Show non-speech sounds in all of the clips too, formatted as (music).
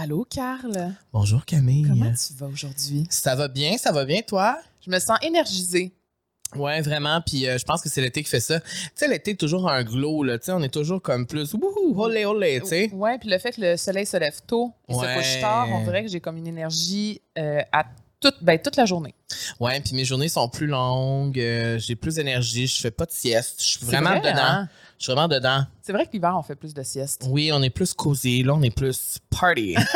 Allô, Carl? Bonjour Camille. Comment tu vas aujourd'hui? Ça va bien, ça va bien toi? Je me sens énergisée. Ouais, vraiment. Puis euh, je pense que c'est l'été qui fait ça. Tu sais, l'été, toujours un glow, là. Tu sais, on est toujours comme plus wouhou, olé, olé, tu sais. Ouais, puis le fait que le soleil se lève tôt et se Ouais. couche tard, on dirait que j'ai comme une énergie euh, à toute, ben, toute la journée. Ouais, puis mes journées sont plus longues, euh, j'ai plus d'énergie, je fais pas de sieste. Je suis vraiment vrai, dedans. hein? Je suis vraiment dedans. C'est vrai que l'hiver, on fait plus de siestes. Oui, on est plus cosy, là, on est plus party. (laughs)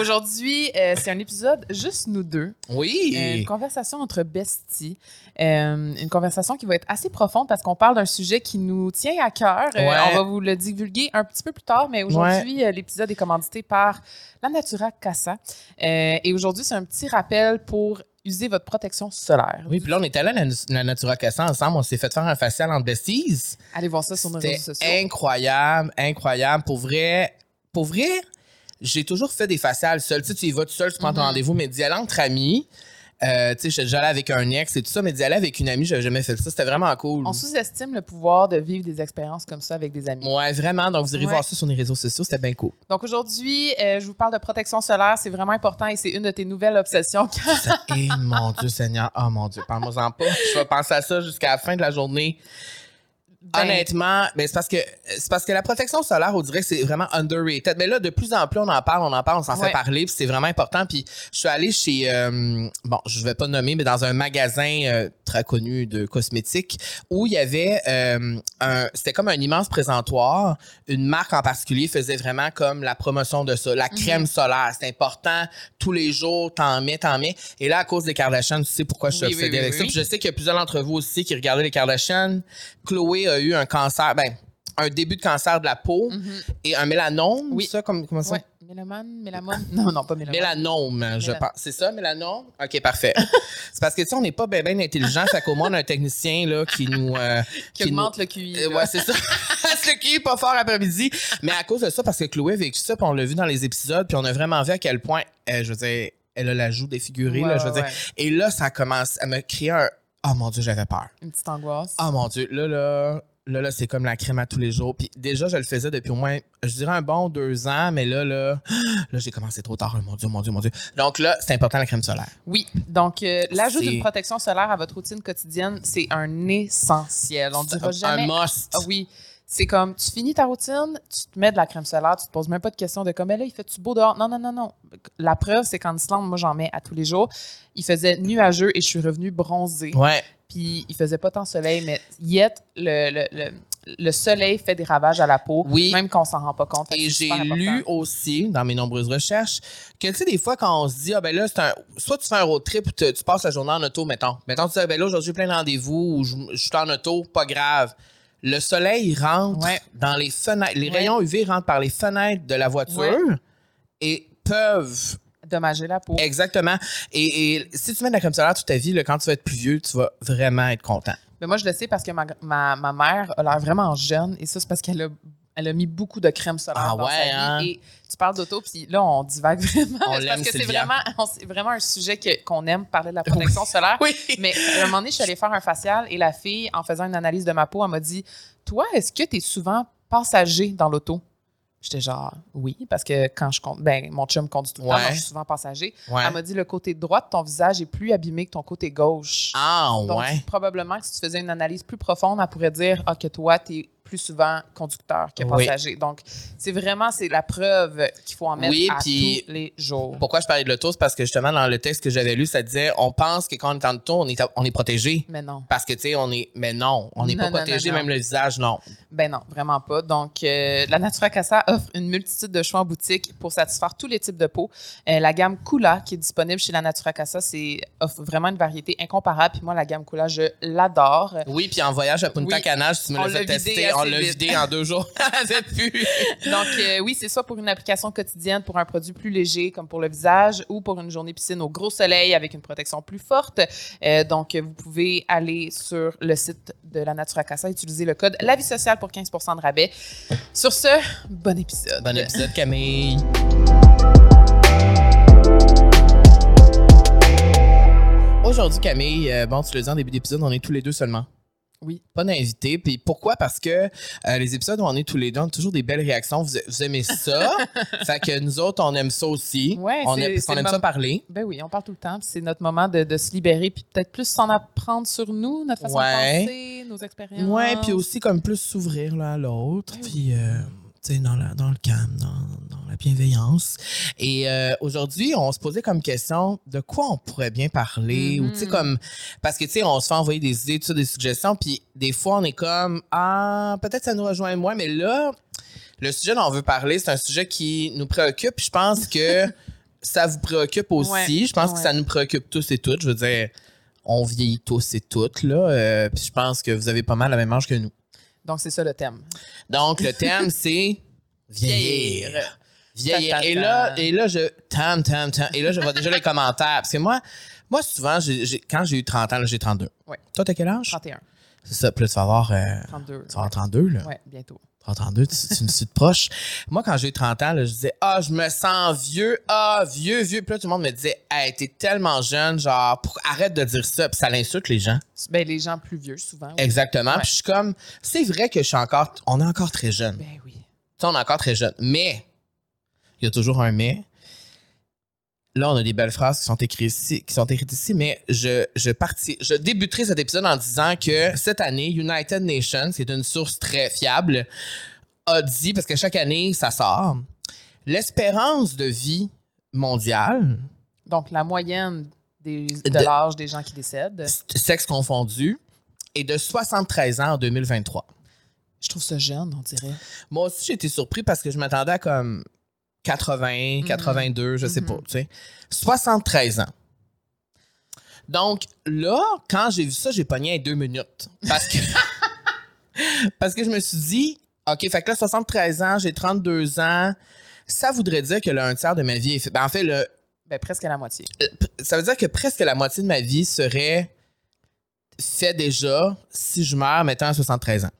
Aujourd'hui, euh, c'est un épisode juste nous deux. oui. Euh, une conversation entre besties. Euh, une conversation qui va être assez profonde parce qu'on parle d'un sujet qui nous tient à cœur. Euh, Ouais. on va vous le divulguer un petit peu plus tard, mais aujourd'hui, l'épisode est commandité par la Natura Casa. Et aujourd'hui, c'est un petit rappel pour user votre protection solaire. Oui, puis là, on est allé à la, la Natura Casa ensemble. On s'est fait faire un facial en besties. Allez voir ça sur nos réseaux sociaux. incroyable, incroyable. Pour vrai, pour vrai, j'ai toujours fait des faciales seules. Tu sais, tu y vas tout seul, tu prends ton Mhm. rendez-vous, mais d'y aller entre amis, euh, tu sais, j'étais déjà allé avec un ex et tout ça, mais d'y aller avec une amie, j'avais jamais fait ça. C'était vraiment cool. On sous-estime le pouvoir de vivre des expériences comme ça avec des amis. Ouais, vraiment. Donc, vous irez Ouais. voir ça sur les réseaux sociaux. C'était bien cool. Donc aujourd'hui, euh, je vous parle de protection solaire. C'est vraiment important et c'est une de tes nouvelles obsessions. (laughs) Et mon Dieu Seigneur, oh mon Dieu, parle-moi-en pas. Je vais penser à ça jusqu'à la fin de la journée. Ben, Honnêtement, mais c'est parce que c'est parce que la protection solaire, on dirait que c'est vraiment underrated. Mais là, de plus en plus, on en parle, on en parle, on s'en Ouais. fait parler, puis c'est vraiment important. Puis je suis allée chez, euh, bon, je vais pas nommer, mais dans un magasin euh, très connu de cosmétiques où il y avait euh, un, c'était comme un immense présentoir. Une marque en particulier faisait vraiment comme la promotion de ça, Mhm. la crème solaire. C'est important tous les jours, t'en mets, t'en mets. Et là, à cause des Kardashians, tu sais pourquoi je suis Oui, obsédée oui, avec oui. ça. Puis je sais qu'il y a plusieurs d'entre vous aussi qui regardaient les Kardashians. Chloé a eu un cancer, ben, un début de cancer de la peau mhm. et un mélanome. Oui. Ça, comme, comment ça? Ouais. Mélamone, mélamone. (laughs) Non, non, pas mélamone. Mélanome, je pense. C'est ça, mélanome? OK, parfait. (laughs) c'est parce que, tu sais, on n'est pas bien ben intelligent. Fait qu'au moins, on a un technicien là, qui nous. euh, (laughs) Qui augmente le QI. Euh, ouais, c'est ça. c'est le est pas fort après-midi. Mais à cause de ça, parce que Chloé a vécu ça, puis on l'a vu dans les épisodes, puis on a vraiment vu à quel point, euh, je veux dire, elle a la joue défigurée, Ouais, là, je veux ouais, dire. Et là, ça commence à me créer un. Oh mon Dieu, j'avais peur. Une petite angoisse. Oh mon Dieu, là, là, là, là, c'est comme la crème à tous les jours. Puis déjà, je le faisais depuis au moins, je dirais un bon deux ans, mais là, là, (gasps) là, j'ai commencé trop tard. Oh Mon Dieu, mon Dieu, mon Dieu. Donc là, c'est important la crème solaire. Oui, donc euh, l'ajout d'une protection solaire à votre routine quotidienne, c'est un essentiel. On ne dira jamais. Un must. Ah oui, c'est comme tu finis ta routine, tu te mets de la crème solaire, tu te poses même pas de question de comme Eh là, il fait-tu beau dehors? Non, non, non, non. La preuve, c'est qu'en Islande, moi, j'en mets à tous les jours. Il faisait nuageux et je suis revenue bronzée. Ouais. Puis il faisait pas tant soleil, mais yet, le, le, le, le soleil fait des ravages à la peau, Oui. même qu'on s'en rend pas compte. Et j'ai lu aussi, dans mes nombreuses recherches, que tu sais, des fois, quand on se dit, ah ben là, c'est un. Soit tu fais un road trip ou tu passes la journée en auto, mettons. Mettons, tu dis, ah ben là, aujourd'hui, plein de rendez-vous ou je, je suis en auto, pas grave. Le soleil rentre Ouais. dans les fenêtres. Les Ouais. rayons UV rentrent par les fenêtres de la voiture Ouais. et peuvent Dommager la peau. Exactement. Et, et si tu mets de la crème solaire toute ta vie, là, quand tu vas être plus vieux, tu vas vraiment être content. Mais moi, je le sais parce que ma, ma, ma mère a l'air vraiment jeune et ça, c'est parce qu'elle a, elle a mis beaucoup de crème solaire Ah dans ouais, sa vie. hein? Et tu parles d'auto, puis là, on divague (laughs) vraiment. On parce que c'est vraiment, vraiment un sujet qu'on aime, parler de la protection solaire. Oui. Mais à un moment donné, je suis allée faire un facial et la fille, en faisant une analyse de ma peau, elle m'a dit Toi, est-ce que tu es souvent passager dans l'auto? J'étais genre Oui, parce que quand je conduis, ben, mon chum conduit tout le temps, Ouais. donc je suis souvent passager. Ouais. Elle m'a dit Le côté droit de ton visage est plus abîmé que ton côté gauche. Ah, Donc, ouais. probablement que si tu faisais une analyse plus profonde, elle pourrait dire ah, que toi, tu es plus souvent conducteur que Oui. passager. Donc, c'est vraiment c'est la preuve qu'il faut en mettre Oui, à puis- tous les jours. Pourquoi je parlais de l'auto? C'est parce que justement, dans le texte que j'avais lu, ça disait on pense que quand on est en auto, on est, on est protégé. Mais non. Parce que, tu sais, on est. Mais non, on n'est pas protégé, même le visage, non. Ben non, vraiment pas. Donc, euh, la Natura Casa offre une multitude de choix en boutique pour satisfaire tous les types de peau. Euh, la gamme Kula, qui est disponible chez la Natura Casa, c'est, offre vraiment une variété incomparable. Puis moi, la gamme Kula, je l'adore. Oui, puis en voyage à Punta Oui. Cana, tu me l'as fait vidé tester, on l'a vidé en deux jours. (laughs) Donc, euh, oui, c'est soit pour une application quotidienne, pour un produit plus léger, comme pour le visage, ou pour une journée piscine au gros soleil avec une protection plus forte. Euh, donc, vous pouvez aller sur le site de la Natura Casa, utiliser le code La Vie Sociale pour 15 de rabais. Sur ce, bon épisode. Bon épisode, Camille. Aujourd'hui, Camille, euh, bon, tu le dis en début d'épisode, on est tous les deux seulement. Oui. Pas d'invité. Puis pourquoi? Parce que euh, les épisodes où on est tous les deux, on a toujours des belles réactions. Vous, vous aimez ça. (laughs) fait que nous autres, on aime ça aussi. Ouais, on c'est- aime, aime ça parler. Ben oui, on parle tout le temps. C'est notre moment de, de se libérer, puis peut-être plus s'en apprendre sur nous, notre façon Ouais. de penser, nos expériences. Ouais, puis aussi comme plus s'ouvrir l'un à l'autre, Ben oui. puis euh, dans, la- dans le calme, dans, dans la bienveillance. Et euh, aujourd'hui, on se posait comme question de quoi on pourrait bien parler, ou tu sais Mhm. comme parce que tu sais on se fait envoyer des idées, tout ça, des suggestions, puis des fois on est comme ah peut-être ça nous rejoint moins, mais là le sujet dont on veut parler, c'est un sujet qui nous préoccupe. Je pense que (laughs) ça vous préoccupe aussi. Ouais, Je pense que ça nous préoccupe tous et toutes. Je veux dire, on vieillit tous et toutes là. euh, puis je pense que vous avez pas mal la même âge que nous. Donc, c'est ça le thème. Donc, le thème, c'est vieillir. Vieillir. Ta, ta, Et là, et là, je. Tam, tam, tam. Et là, je vois déjà les commentaires. Parce que moi, moi souvent, j'ai- j'ai- quand j'ai eu 30 ans, j'ai 32. Ouais. Toi, t'as quel âge? 31, C'est ça. Puis là, tu vas avoir, euh, 32. tu vas avoir 32, là. Ouais, bientôt. Tu vas avoir 32, tu, tu me suis de proche. Moi, quand j'ai eu 30 ans, là, je disais, ah, je me sens vieux. Ah, vieux, vieux. Puis là, tout le monde me disait, hey, t'es tellement jeune. Genre, pour- arrête de dire ça. Puis ça l'insulte les gens. Ben, les gens plus vieux, souvent. oui. Exactement. Ouais. Puis je suis comme, c'est vrai que je suis encore, on est encore très jeune. Ben oui. Tu sais, on est encore très jeune. Mais, il y a toujours un mais. Là, on a des belles phrases qui sont écrites ici, qui sont écrites ici mais je, je, parti, je débuterai cet épisode en disant que cette année, United Nations, qui est une source très fiable, a dit, parce que chaque année, ça sort, l'espérance de vie mondiale, Donc, la moyenne des, de, De- l'âge des gens qui décèdent, sexe confondu, est de 73 ans en 2023. je trouve ça jeune, on dirait. Moi aussi, j'ai été surpris parce que je m'attendais à comme 80, 82, je sais Mhm. pas, tu sais. 73 ans. Donc là, quand j'ai vu ça, j'ai pogné à deux minutes. Parce que, (laughs) parce que je me suis dit, OK, fait que là, 73 ans, j'ai 32 ans. Ça voudrait dire que là, un tiers de ma vie est fait. Ben, en fait, le, Ben, presque la moitié. ça veut dire que presque la moitié de ma vie serait fait déjà si je meurs, mettons, à 73 ans.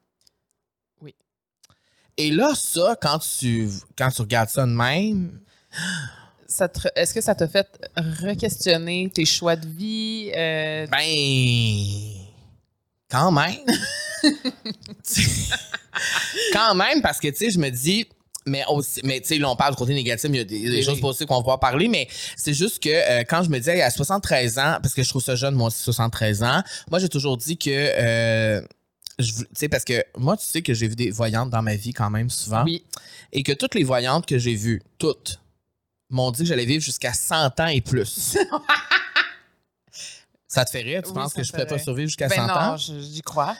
Et là, ça, quand tu, quand tu regardes ça de même, Est-ce que ça t'a fait re-questionner tes choix de vie? euh, ben. Quand même. (laughs) quand même, parce que, tu sais, je me dis. Mais aussi, mais tu sais, là, on parle du côté négatif, il y a des, des Oui, choses positives qu'on va pouvoir parler, mais c'est juste que euh, quand je me dis, à 73 ans, parce que je trouve ça jeune, moi aussi, 73 ans, moi, j'ai toujours dit que, euh, tu sais, parce que moi, tu sais que j'ai vu des voyantes dans ma vie quand même souvent, Oui. et que toutes les voyantes que j'ai vues, toutes, m'ont dit que j'allais vivre jusqu'à 100 ans et plus. (laughs) ça te fait rire? Tu Oui, penses que je pourrais fait pas survivre jusqu'à Ben 100 non, ans? je- j'y crois.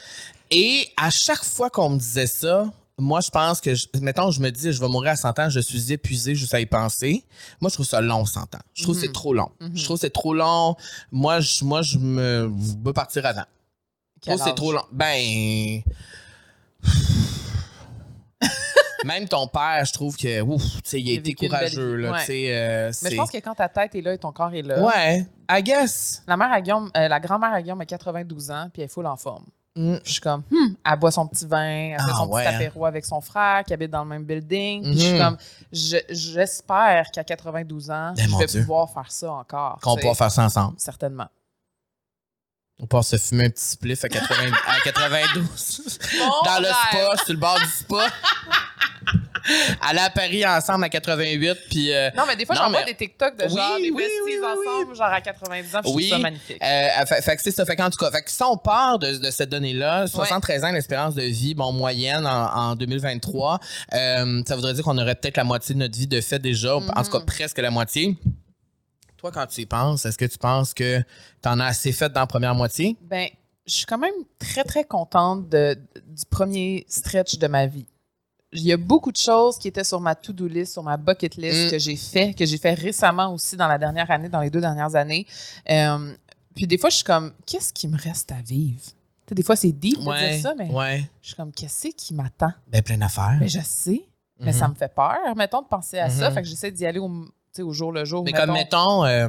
Et à chaque fois qu'on me disait ça, moi, je pense que, je- mettons, je me dis, je vais mourir à 100 ans, je suis épuisé juste à y penser. Moi, je trouve ça long, 100 ans. Je trouve que c'est Mhm. trop long. Mhm. Je trouve que c'est trop long. Moi, je, moi, je me je veux partir avant. Quel que c'est âge? trop long. Ben. (laughs) Même ton père, je trouve que, ouf, tu sais, il a été belle courageux, là, Ouais. euh, Mais je pense que quand ta tête est là et ton corps est là, Ouais, I guess. la mère à Guillaume, euh, la grand-mère à Guillaume a 92 ans, puis elle est full en forme. Mm. Je suis comme, hmm, elle boit son petit vin, elle fait Ah, son ouais, petit apéro avec son frère qui habite dans le même building. Je suis Mhm. comme, je- j'espère qu'à 92 ans, Eh, je vais Dieu. pouvoir faire ça encore. Qu'on pourra faire ça ensemble. Certainement. On pourra se fumer un petit spliff à, 80 à 92. Mon dans le spa, sur le bord du spa. Aller à Paris ensemble à 88, puis... euh, Non, mais des fois, Non, j'en vois mais- des TikTok de genre Oui, des oui, ensemble, genre à 90 ans, je Oui. trouve ça magnifique. euh, fait, fait que c'est ça. Fait qu'en tout cas, fait que si on part de, de cette donnée-là, 73 ans l'espérance de vie, bon, moyenne en, en 2023, euh, ça voudrait dire qu'on aurait peut-être la moitié de notre vie de fait déjà, en tout cas Mhm. presque la moitié. Toi, quand tu y penses, est-ce que tu penses que t'en as assez fait dans la première moitié? Ben, je suis quand même très, très contente de, du premier stretch de ma vie. Il y a beaucoup de choses qui étaient sur ma to-do list, sur ma bucket list Mm. que j'ai fait, que j'ai fait récemment aussi dans la dernière année, dans les deux dernières années. Euh, puis des fois, je suis comme, qu'est-ce qui me reste à vivre? Tu des fois, c'est deep de dire ça, mais ouais. je suis comme, qu'est-ce qui m'attend? Ben, plein d'affaires. Mais je sais, mais ça me fait peur, mettons, de penser à ça. Mhm. Fait que j'essaie d'y aller au, tu au jour le jour. Mais comme, mettons, euh,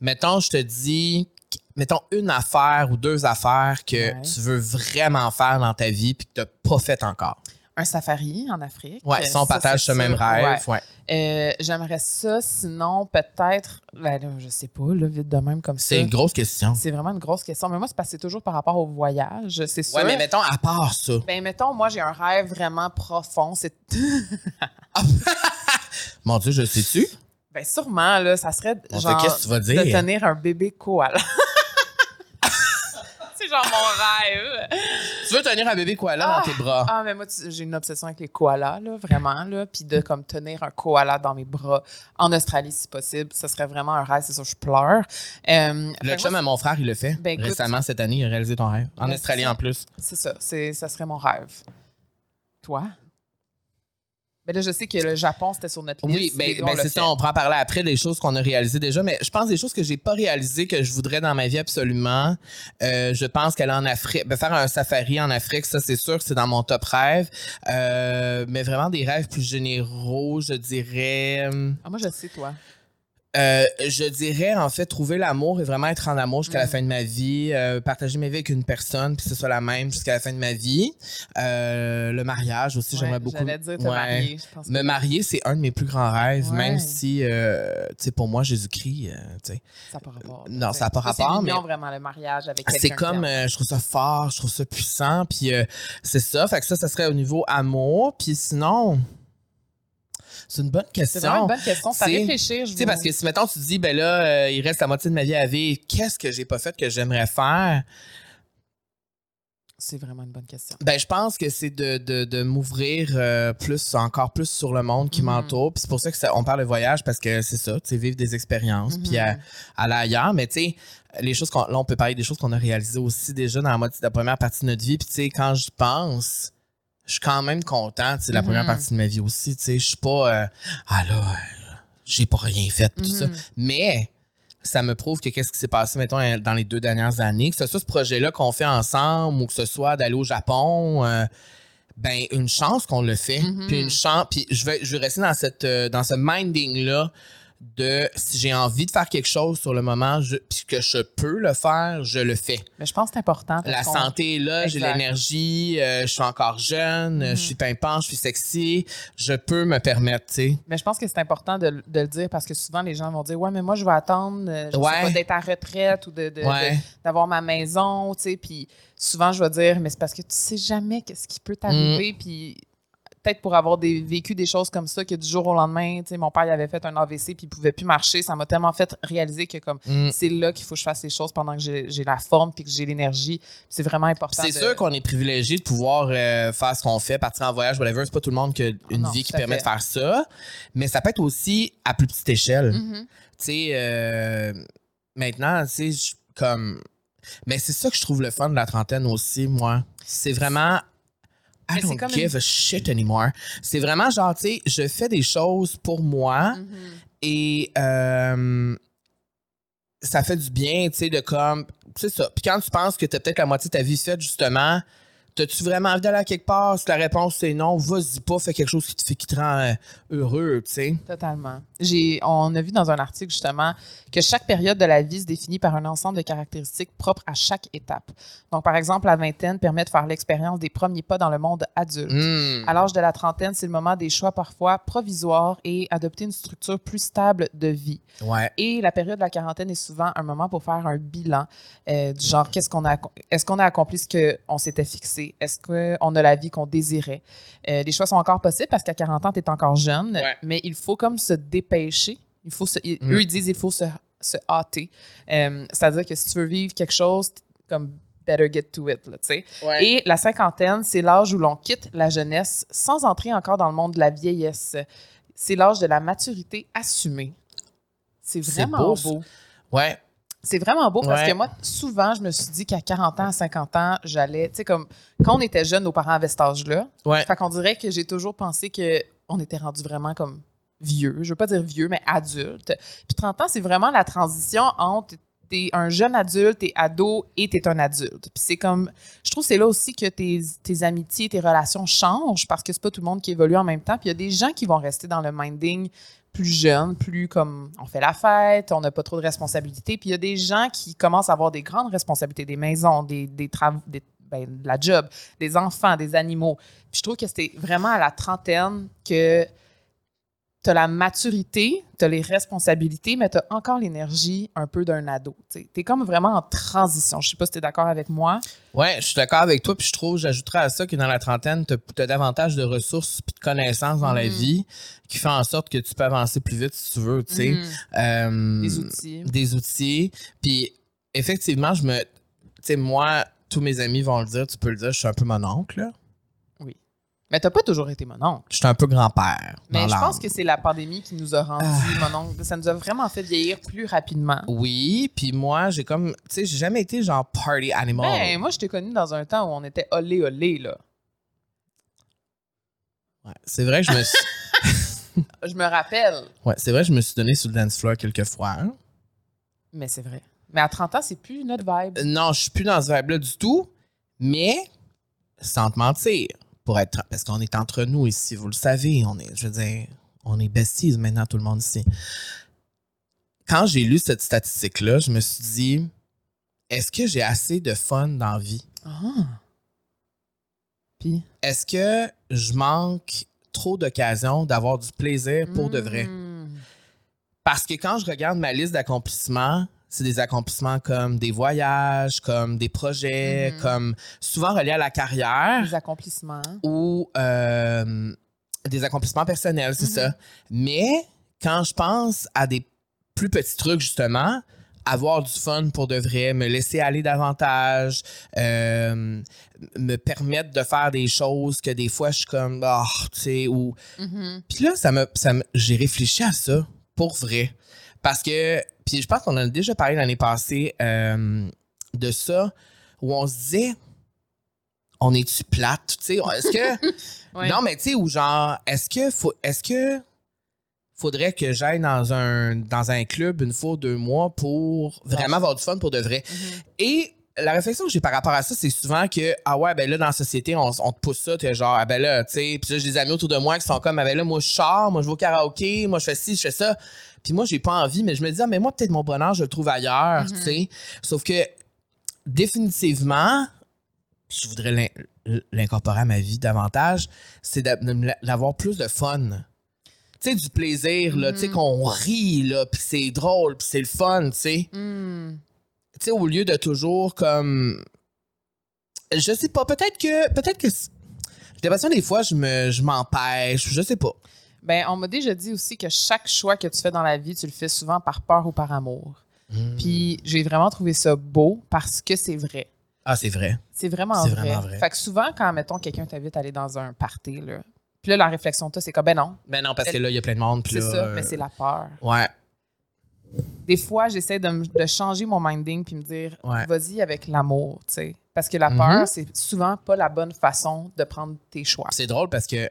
mettons, je te dis, mettons une affaire ou deux affaires que Ouais. tu veux vraiment faire dans ta vie puis que tu n'as pas fait encore. un safari en Afrique. Ouais, si on Ça, partage ce même rêve. Ouais. Ouais. Euh, J'aimerais ça, sinon, peut-être, ben je sais pas, là, vite de même comme ça. C'est une grosse question. C'est vraiment une grosse question. Mais moi, c'est c'est toujours par rapport au voyage, c'est sûr. Ouais, mais mettons, à part ça. Ben, mettons, moi, j'ai un rêve vraiment profond. C'est. (laughs) (laughs) Mon Dieu, je sais-tu? Ben, sûrement, là, ça serait. Genre, que tu vas De dire? tenir un bébé koala. (laughs) c'est genre mon rêve. Tu veux tenir un bébé koala Ah. dans tes bras? Ah, mais moi, j'ai une obsession avec les koalas, là, vraiment, là. Puis de, comme, tenir un koala dans mes bras en Australie, si possible. Ce serait vraiment un rêve, c'est sûr, je pleure. Euh, Le chum à mon frère, il le fait. Ben, écoute. Récemment, cette année, il a réalisé ton rêve. En Ben, Australie, en plus. c'est ça, c'est, ça serait mon rêve. Toi? Ben là, je sais que le Japon, c'était sur notre liste. Oui, ben, deux, ben, c'est ça, on en parler après des choses qu'on a réalisées déjà, mais je pense des choses que j'ai pas réalisées que je voudrais dans ma vie absolument. Euh, je pense qu'aller en Afrique, ben, faire un safari en Afrique, ça c'est sûr que c'est dans mon top rêve. Euh, mais vraiment des rêves plus généraux, je dirais. Ah, moi, je sais, toi. Euh, je dirais en fait trouver l'amour et vraiment être en amour jusqu'à la Mm. fin de ma vie, euh, partager ma vie avec une personne puis que ce soit la même jusqu'à la fin de ma vie. Euh, le mariage aussi, Ouais, j'aimerais beaucoup. J'allais dire te Ouais. marier. Je pense Me marier, c'est un de mes plus grands rêves, Ouais. même si, tu sais, pour moi, Jésus-Christ, tu sais, Ça n'a pas rapport. Non, ça a pas c'est rapport, mais- vraiment, le mariage avec c'est quelqu'un comme, que t'aimes. euh, je trouve ça fort, je trouve ça puissant, puis c'est ça. Fait que ça, ça serait au niveau amour, puis sinon, c'est une bonne C'est question. vraiment une bonne question. Ça C'est- réfléchir. je Tu sais, parce que si, mettons, tu te dis, ben là, euh, il reste la moitié de ma vie à vivre, qu'est-ce que j'ai pas fait que j'aimerais faire? C'est vraiment une bonne question. Ben, je pense que c'est de, de, de m'ouvrir euh, plus, encore plus sur le monde qui Mhm. m'entoure. Puis c'est pour ça que ça- on parle de voyage parce que c'est ça, tu sais, vivre des expériences, puis Mhm. aller ailleurs. Mais tu sais, les choses qu'on, là, on peut parler des choses qu'on a réalisées aussi déjà dans la, moitié, la première partie de notre vie. Puis tu sais, quand j'y pense, je suis quand même content, tu sais, de la première partie de ma vie aussi. Tu sais, je suis pas, euh, ah là, euh, j'ai pas rien fait, tout ça. Mhm. Mais ça me prouve que qu'est-ce qui s'est passé, mettons, euh, dans les deux dernières années, que ce soit ce projet-là qu'on fait ensemble ou que ce soit d'aller au Japon, euh, ben, une chance qu'on le fait. Mhm. Puis une chance, puis je vais, je vais rester dans, cette, euh, dans ce minding-là de si j'ai envie de faire quelque chose sur le moment, puis que je peux le faire, je le fais. Mais je pense que c'est important. La santé est là, j'ai l'énergie, euh, je suis encore jeune, Mhm. je suis pimpant, je suis sexy, je peux me permettre, tu sais. Mais je pense que c'est important de, de le dire parce que souvent les gens vont dire Ouais, mais moi, je vais attendre euh, sais pas, d'être à retraite ou de, Ouais. d'avoir ma maison. tu sais. Puis souvent, je vais dire Mais c'est parce que tu sais jamais qu'est-ce qui peut t'arriver. Mm. Puis peut-être pour avoir des, vécu des choses comme ça, que du jour au lendemain, tu sais, mon père il avait fait un AVC puis il pouvait plus marcher. Ça m'a tellement fait réaliser que comme Mm. c'est là qu'il faut que je fasse les choses pendant que j'ai la forme puis que j'ai l'énergie. C'est vraiment important. C'est de- sûr qu'on est privilégié de pouvoir euh, faire ce qu'on fait, partir en voyage, whatever. C'est pas tout le monde qui a une Non, vie qui permet fait. de faire ça. Mais ça peut être aussi à plus petite échelle. Mhm. Tu sais, euh, maintenant, tu sais, comme. Mais c'est ça que je trouve le fun de la trentaine aussi, moi. C'est vraiment. I don't comme give une- a shit anymore. C'est vraiment genre, tu sais, je fais des choses pour moi Mhm. et euh, ça fait du bien, tu sais, de comme. C'est ça. Puis quand tu penses que tu as peut-être la moitié de ta vie faite, justement, t'as-tu vraiment envie d'aller à quelque part? Si la réponse c'est non, vas-y pas, fais quelque chose qui te, fait, qui te rend euh, heureux, tu sais. Totalement. J'ai, on a vu dans un article justement que chaque période de la vie se définit par un ensemble de caractéristiques propres à chaque étape. Donc, par exemple, la vingtaine permet de faire l'expérience des premiers pas dans le monde adulte. Mm. À l'âge de la trentaine, c'est le moment des choix parfois provisoires et adopter une structure plus stable de vie. Ouais. Et la période de la quarantaine est souvent un moment pour faire un bilan euh, du genre qu'est-ce qu'on a est-ce qu'on a accompli ce qu'on s'était fixé? Est-ce qu'on a la vie qu'on désirait? Euh, les choix sont encore possibles parce qu'à 40 ans tu es encore jeune Ouais. mais il faut comme se dépêcher il faut se, ils- Mm. eux ils disent il faut se, se hâter Euh, c'est-à-dire que si tu veux vivre quelque chose comme better get to it là, tu sais Ouais. et la cinquantaine, c'est l'âge où l'on quitte la jeunesse sans entrer encore dans le monde de la vieillesse. C'est l'âge de la maturité assumée. C'est vraiment beau. Ouais. C'est vraiment beau parce Ouais. que moi, souvent, je me suis dit qu'à 40 ans, à 50 ans, j'allais, tu sais, comme quand on était jeune, nos parents avaient cet âge-là. Ouais. Fait qu'on dirait que j'ai toujours pensé qu'on était rendu vraiment comme vieux. Je veux pas dire vieux, mais adulte. Puis 30 ans, c'est vraiment la transition entre t'es un jeune adulte, t'es ado et t'es un adulte. Puis c'est comme, je trouve c'est là aussi que tes, tes amitiés, tes relations changent parce que c'est pas tout le monde qui évolue en même temps. Puis il y a des gens qui vont rester dans le minding plus jeune, plus comme on fait la fête, on n'a pas trop de responsabilités. Puis il y a des gens qui commencent à avoir des grandes responsabilités, des maisons, des, des travaux, des, ben, de la job, des enfants, des animaux. Puis je trouve que c'était vraiment à la trentaine que tu as la maturité, tu as les responsabilités, mais tu as encore l'énergie un peu d'un ado. Tu es comme vraiment en transition. Je sais pas si tu es d'accord avec moi. Ouais, je suis d'accord avec toi. Puis je trouve, j'ajouterais à ça que dans la trentaine, tu as, davantage de ressources et de connaissances dans la Mhm. vie qui fait en sorte que tu peux avancer plus vite si tu veux. sais. Mhm. Euh, Des outils. Des outils. Puis effectivement, je me. Tu sais, moi, tous mes amis vont le dire, tu peux le dire, je suis un peu mon oncle. Mais t'as pas toujours été mon oncle. Je suis un peu grand-père. Mais je pense que c'est la pandémie qui nous a rendu mon oncle. Ça nous a vraiment fait vieillir plus rapidement. Oui, puis moi, j'ai comme. Tu sais, j'ai jamais été genre party animal. Ben, moi, je t'ai connu dans un temps où on était olé olé, là. Ouais, c'est vrai que je me suis. (laughs) Je me rappelle. ouais, c'est vrai que je me suis donné sur le dance floor quelques fois. hein. Mais c'est vrai. Mais à 30 ans, c'est plus notre vibe. Euh, Non, je suis plus dans ce vibe-là du tout, mais sans te mentir, pour être parce qu'on est entre nous ici, vous le savez, on est, je veux dire, on est besties maintenant tout le monde ici. Quand j'ai lu cette statistique-là, je me suis dit, est-ce que j'ai assez de fun dans la vie? Ah. Puis? Est-ce que je manque trop d'occasions d'avoir du plaisir pour de vrai? Mm. Parce que quand je regarde ma liste d'accomplissements, c'est des accomplissements comme des voyages, comme des projets, Mhm. comme souvent reliés à la carrière Les accomplissements. ou euh, des accomplissements personnels, c'est Mhm. ça. Mais quand je pense à des plus petits trucs, justement, avoir du fun pour de vrai, me laisser aller davantage, euh, me permettre de faire des choses que des fois je suis comme, ah, tu sais, ou Mhm. puis là, ça me, ça me- j'ai réfléchi à ça pour vrai. Parce que, puis je pense qu'on en a déjà parlé l'année passée euh, de ça, où on se disait, on est-tu plate? Tu sais, est-ce que. (laughs) Ouais. Non, mais tu sais, ou genre, est-ce que, faut, est-ce que faudrait que j'aille dans un, dans un club une fois ou deux mois pour vraiment avoir du fun pour de vrai? Mhm. Et la réflexion que j'ai par rapport à ça, c'est souvent que, ah ouais, ben là, dans la société, on, on te pousse ça, t'es genre, ah ben là, tu sais, puis là, j'ai des amis autour de moi qui sont comme, ah ben là, moi, je sors, moi, je vais au karaoké, moi, je fais ci, je fais ça. Puis moi, j'ai pas envie, mais je me dis, ah, mais moi, peut-être mon bonheur, je le trouve ailleurs, Mhm. tu sais. Sauf que, définitivement, je voudrais l'in- l'incorporer à ma vie davantage, c'est d'a- d'avoir plus de fun. Tu sais, du plaisir, là, tu sais, Mhm. qu'on rit, là, puis c'est drôle, puis c'est le fun, tu sais Mm. tu sais, au lieu de toujours comme. Je sais pas, peut-être que. Peut-être que. J'ai l'impression des fois, je me, je m'empêche, je sais pas. Ben, on m'a déjà dit aussi que chaque choix que tu fais dans la vie, tu le fais souvent par peur ou par amour. Hmm. Puis j'ai vraiment trouvé ça beau parce que c'est vrai. Ah, c'est vrai. C'est vraiment C'est vrai. vraiment vrai. Fait que souvent, quand, mettons, quelqu'un t'invite à aller dans un party, là, puis là, la réflexion, toi, c'est comme, ben non, Ben non, parce que là, il y a plein de monde. c'est ça, euh, mais c'est la peur. Ouais, Des fois, j'essaie de, changer mon minding puis me dire, Ouais. vas-y avec l'amour, tu sais. Parce que la Mhm. peur, c'est souvent pas la bonne façon de prendre tes choix. c'est drôle parce que.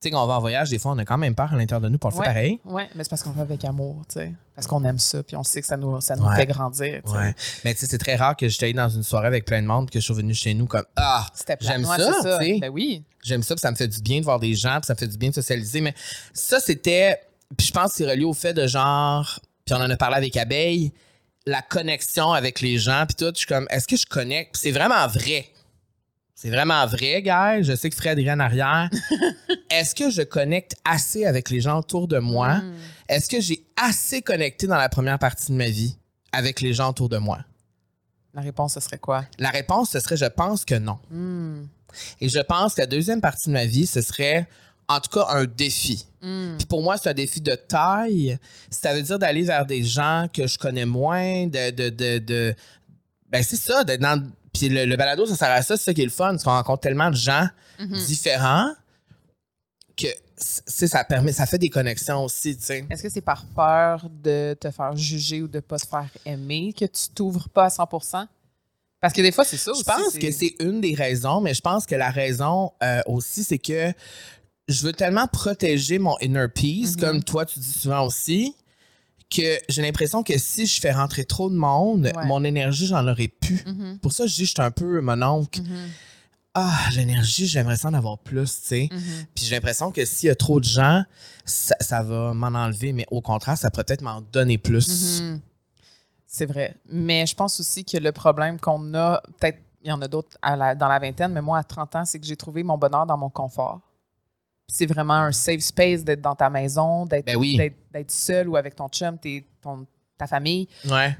Tu sais, quand on va en voyage, des fois, on a quand même peur à l'intérieur de nous pour le Ouais. faire pareil. Oui, mais c'est parce qu'on va avec amour, tu sais. Parce qu'on aime ça, puis on sait que ça nous, ça nous Ouais. fait grandir, tu sais. Ouais. Mais tu sais, c'est très rare que j'étais allé dans une soirée avec plein de monde, que je suis revenu chez nous comme Ah. J'aime ça, ça. tu sais. Ben oui. j'aime ça, puis ça me fait du bien de voir des gens, puis ça me fait du bien de socialiser. Mais ça, c'était. Puis je pense que c'est relié au fait de genre. Puis on en a parlé avec Abeille, la connexion avec les gens, puis tout. Je suis comme, est-ce que je connecte? Puis c'est vraiment vrai. C'est vraiment vrai, gars. Je sais que Fred est en arrière. (laughs) est-ce que je connecte assez avec les gens autour de moi? Mm. Est-ce que j'ai assez connecté dans la première partie de ma vie avec les gens autour de moi? La réponse, ce serait quoi? La réponse, ce serait je pense que non. Mm. Et je pense que la deuxième partie de ma vie, ce serait en tout cas un défi. Mm. Puis pour moi, c'est un défi de taille. Ça veut dire d'aller vers des gens que je connais moins, de. de, de, de- ben, c'est ça, d'être dans. Puis le, le balado, ça sert à ça, c'est ça qui est le fun, parce qu'on rencontre tellement de gens Mhm. différents que ça permet, ça fait des connexions aussi, tu sais. Est-ce que c'est par peur de te faire juger ou de pas se faire aimer que tu t'ouvres pas à 100 Parce que des fois, c'est ça Je aussi. pense que c'est une des raisons, mais je pense que la raison euh, aussi, c'est que je veux tellement protéger mon inner peace, Mhm. comme toi, tu dis souvent aussi, que j'ai l'impression que si je fais rentrer trop de monde, Ouais. mon énergie, j'en aurais plus. Mhm. Pour ça, je dis, je suis un peu mon oncle. Mhm. Ah, l'énergie, j'aimerais ça en avoir plus, tu sais. Mhm. Puis j'ai l'impression que s'il y a trop de gens, ça, ça va m'en enlever, mais au contraire, ça pourrait peut-être m'en donner plus. Mhm. C'est vrai. Mais je pense aussi que le problème qu'on a, peut-être, il y en a d'autres dans la vingtaine, mais moi, à 30 ans, c'est que j'ai trouvé mon bonheur dans mon confort. C'est vraiment un safe space d'être dans ta maison, d'être Ben oui. seul ou avec ton chum, ton- ta famille. Ouais.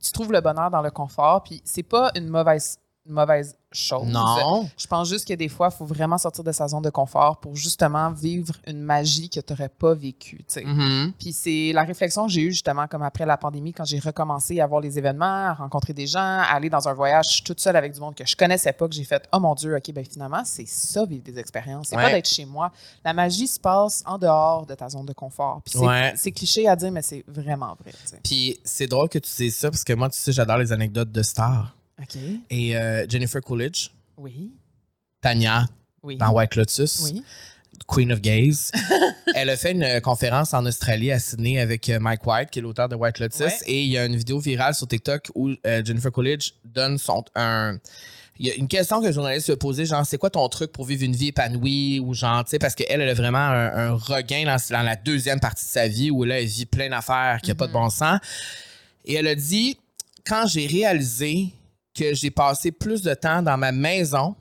Tu trouves le bonheur dans le confort, puis c'est pas une mauvaise, une mauvaise chose. Non. Je pense juste que des fois, il faut vraiment sortir de sa zone de confort pour justement vivre une magie que tu n'aurais pas vécue. Mhm. Puis c'est la réflexion que j'ai eue justement comme après la pandémie, quand j'ai recommencé à voir les événements, à rencontrer des gens, à aller dans un voyage toute seule avec du monde que je connaissais pas, que j'ai fait Oh mon Dieu, OK, ben finalement, c'est ça, vivre des expériences. C'est Ouais. pas d'être chez moi. La magie se passe en dehors de ta zone de confort. Puis c'est Ouais. cliché à dire, mais c'est vraiment vrai. Puis c'est drôle que tu dises ça parce que moi, tu sais, j'adore les anecdotes de stars. OK. Et euh, Jennifer Coolidge, Oui. Tanya Oui. dans White Lotus, Oui. Queen of Gays, (laughs) elle a fait une euh, conférence en Australie à Sydney avec euh, Mike White, qui est l'auteur de White Lotus. Ouais. Et il y a une vidéo virale sur TikTok où euh, Jennifer Coolidge donne son un. Il y a une question que le journaliste lui a posée, genre, c'est quoi ton truc pour vivre une vie épanouie ou genre, tu sais, parce qu'elle, elle a vraiment un, un regain dans, dans la deuxième partie de sa vie où là, elle vit plein d'affaires qui n'a pas de bon sens. Et elle a dit, quand j'ai réalisé que j'ai passé plus de temps dans ma maison,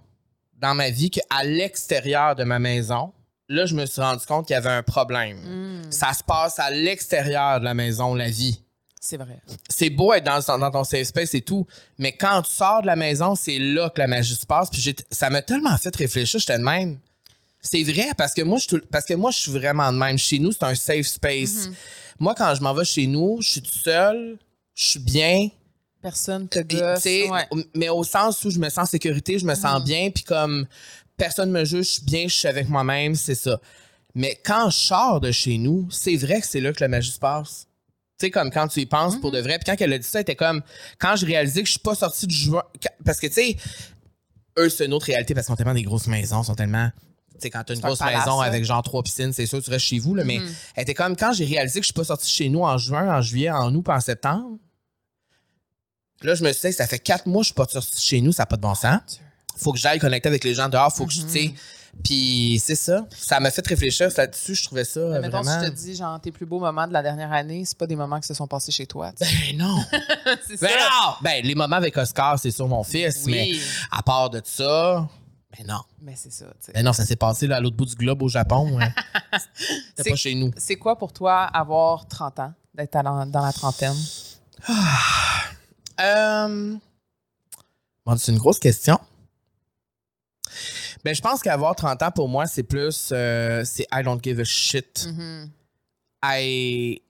dans ma vie, qu'à l'extérieur de ma maison, là, je me suis rendu compte qu'il y avait un problème. Mm, Ça se passe à l'extérieur de la maison, la vie. c'est vrai. C'est beau être dans, dans ton safe space et tout, mais quand tu sors de la maison, c'est là que la magie se passe. Puis ça m'a tellement fait réfléchir, j'étais de même. C'est vrai, parce que moi, je, parce que moi, je suis vraiment de même. Chez nous, c'est un safe space. Moi, quand je m'en vais chez nous, je suis tout seul, je suis bien. Personne te gosse. Ouais. Mais au sens où je me sens en sécurité, je me sens Mhm. bien, puis comme personne me juge, je suis bien, je suis avec moi-même, c'est ça. Mais quand je sors de chez nous, c'est vrai que c'est là que la magie se passe. Tu sais, comme quand tu y penses pour de Mhm. vrai. Puis quand elle a dit ça, elle était comme, quand je réalisais que je suis pas sorti du juin. Parce que, tu sais, eux, c'est une autre réalité parce qu'ils ont tellement des grosses maisons, sont tellement. Tu sais, quand t'as une un grosse palace, maison ça. avec genre trois piscines, c'est sûr, tu restes chez vous, là, mais Mhm. elle était comme, quand j'ai réalisé que je suis pas sorti chez nous en juin, en juillet, en août, en septembre, là, je me suis dit, ça fait quatre mois que je suis pas sorti chez nous, ça n'a pas de bon sens. Faut que j'aille connecter avec les gens dehors, faut que je, tu. Mhm. Puis c'est ça. Ça m'a fait réfléchir là-dessus, je trouvais ça Mais mettons, vraiment. si je te dis, genre, tes plus beaux moments de la dernière année, c'est pas des moments qui se sont passés chez toi. tu sais. Ben non. (laughs) c'est Ben non! Ben, les moments avec Oscar, c'est sur mon fils, mais à part de ça, ben non. mais c'est ça. tu sais. Ben non, ça s'est passé là, à l'autre bout du globe au Japon. hein. (laughs) C'est- pas chez nous. C'est quoi pour toi avoir 30 ans, d'être dans la trentaine? Euh... Bon, c'est une grosse question. Ben, je pense qu'avoir 30 ans, pour moi, c'est plus... euh, c'est I don't give a shit. Mhm. I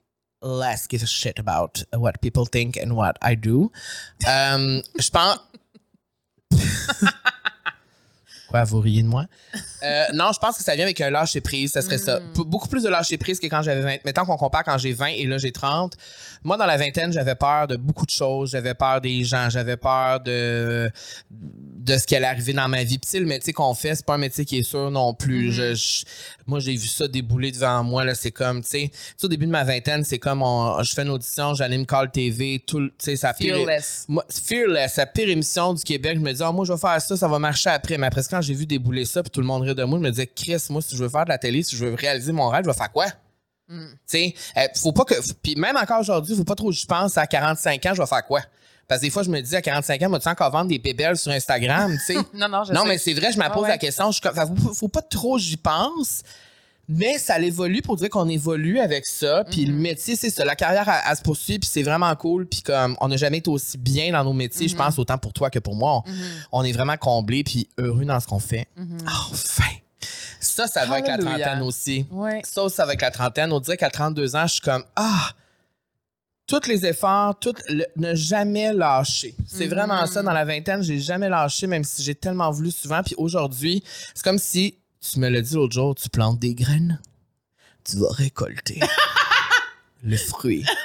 less give a shit about what people think and what I do. Euh, je pense... (laughs) Quoi, vous riez de moi? Euh, non, je pense que ça vient avec un lâcher prise, ça serait ça. Mm. P- Beaucoup plus de lâcher prise que quand j'avais 20. Mettons qu'on compare quand j'ai 20 et là j'ai 30. Moi, dans la vingtaine, j'avais peur de beaucoup de choses. J'avais peur des gens, j'avais peur de, de ce qui allait arriver dans ma vie. Puis, le métier qu'on fait, c'est pas un métier qui est sûr non plus. Mm-hmm. Je- je- moi, j'ai vu ça débouler devant moi. Là, c'est comme, tu sais, au début de ma vingtaine, c'est comme on- je fais une audition, j'anime Call TV, tout, tu sais, ça pire- Fearless. moi, Fearless, la pire émission du Québec, je me disais, Ah, moi, je vais faire ça, ça va marcher après. Mais après, quand j'ai vu débouler ça, puis tout le monde de moi, je me disais, Chris, moi, si je veux faire de la télé, si je veux réaliser mon rêve, je vais faire quoi? Mm. Tu sais, euh, faut pas que. Puis même encore aujourd'hui, faut pas trop que je pense à 45 ans, je vais faire quoi? Parce que des fois, je me dis, à 45 ans, moi, tu encore vendre des bébelles sur Instagram, tu sais? (laughs) Non, non, je non, sais. mais c'est vrai, je me Ah pose ouais. la question. Je, faut, faut pas trop j'y pense. Mais ça évolue pour dire qu'on évolue avec ça. Puis le métier, c'est ça. La carrière, elle, elle se poursuit. Puis c'est vraiment cool. Puis comme on n'a jamais été aussi bien dans nos métiers, je pense, autant pour toi que pour moi. On, on est vraiment comblés puis heureux dans ce qu'on fait. Enfin! Ça, ça va avec la Hallelujah. trentaine aussi. Ouais. Ça, ça avec la trentaine. On dirait qu'à 32 ans, je suis comme Ah! Tous les efforts, tout le- ne jamais lâcher. C'est Mhm. vraiment ça. Dans la vingtaine, j'ai jamais lâché, même si j'ai tellement voulu souvent. Puis aujourd'hui, c'est comme si tu me l'as dit l'autre jour, tu plantes des graines, tu vas récolter (laughs) le fruit. (laughs)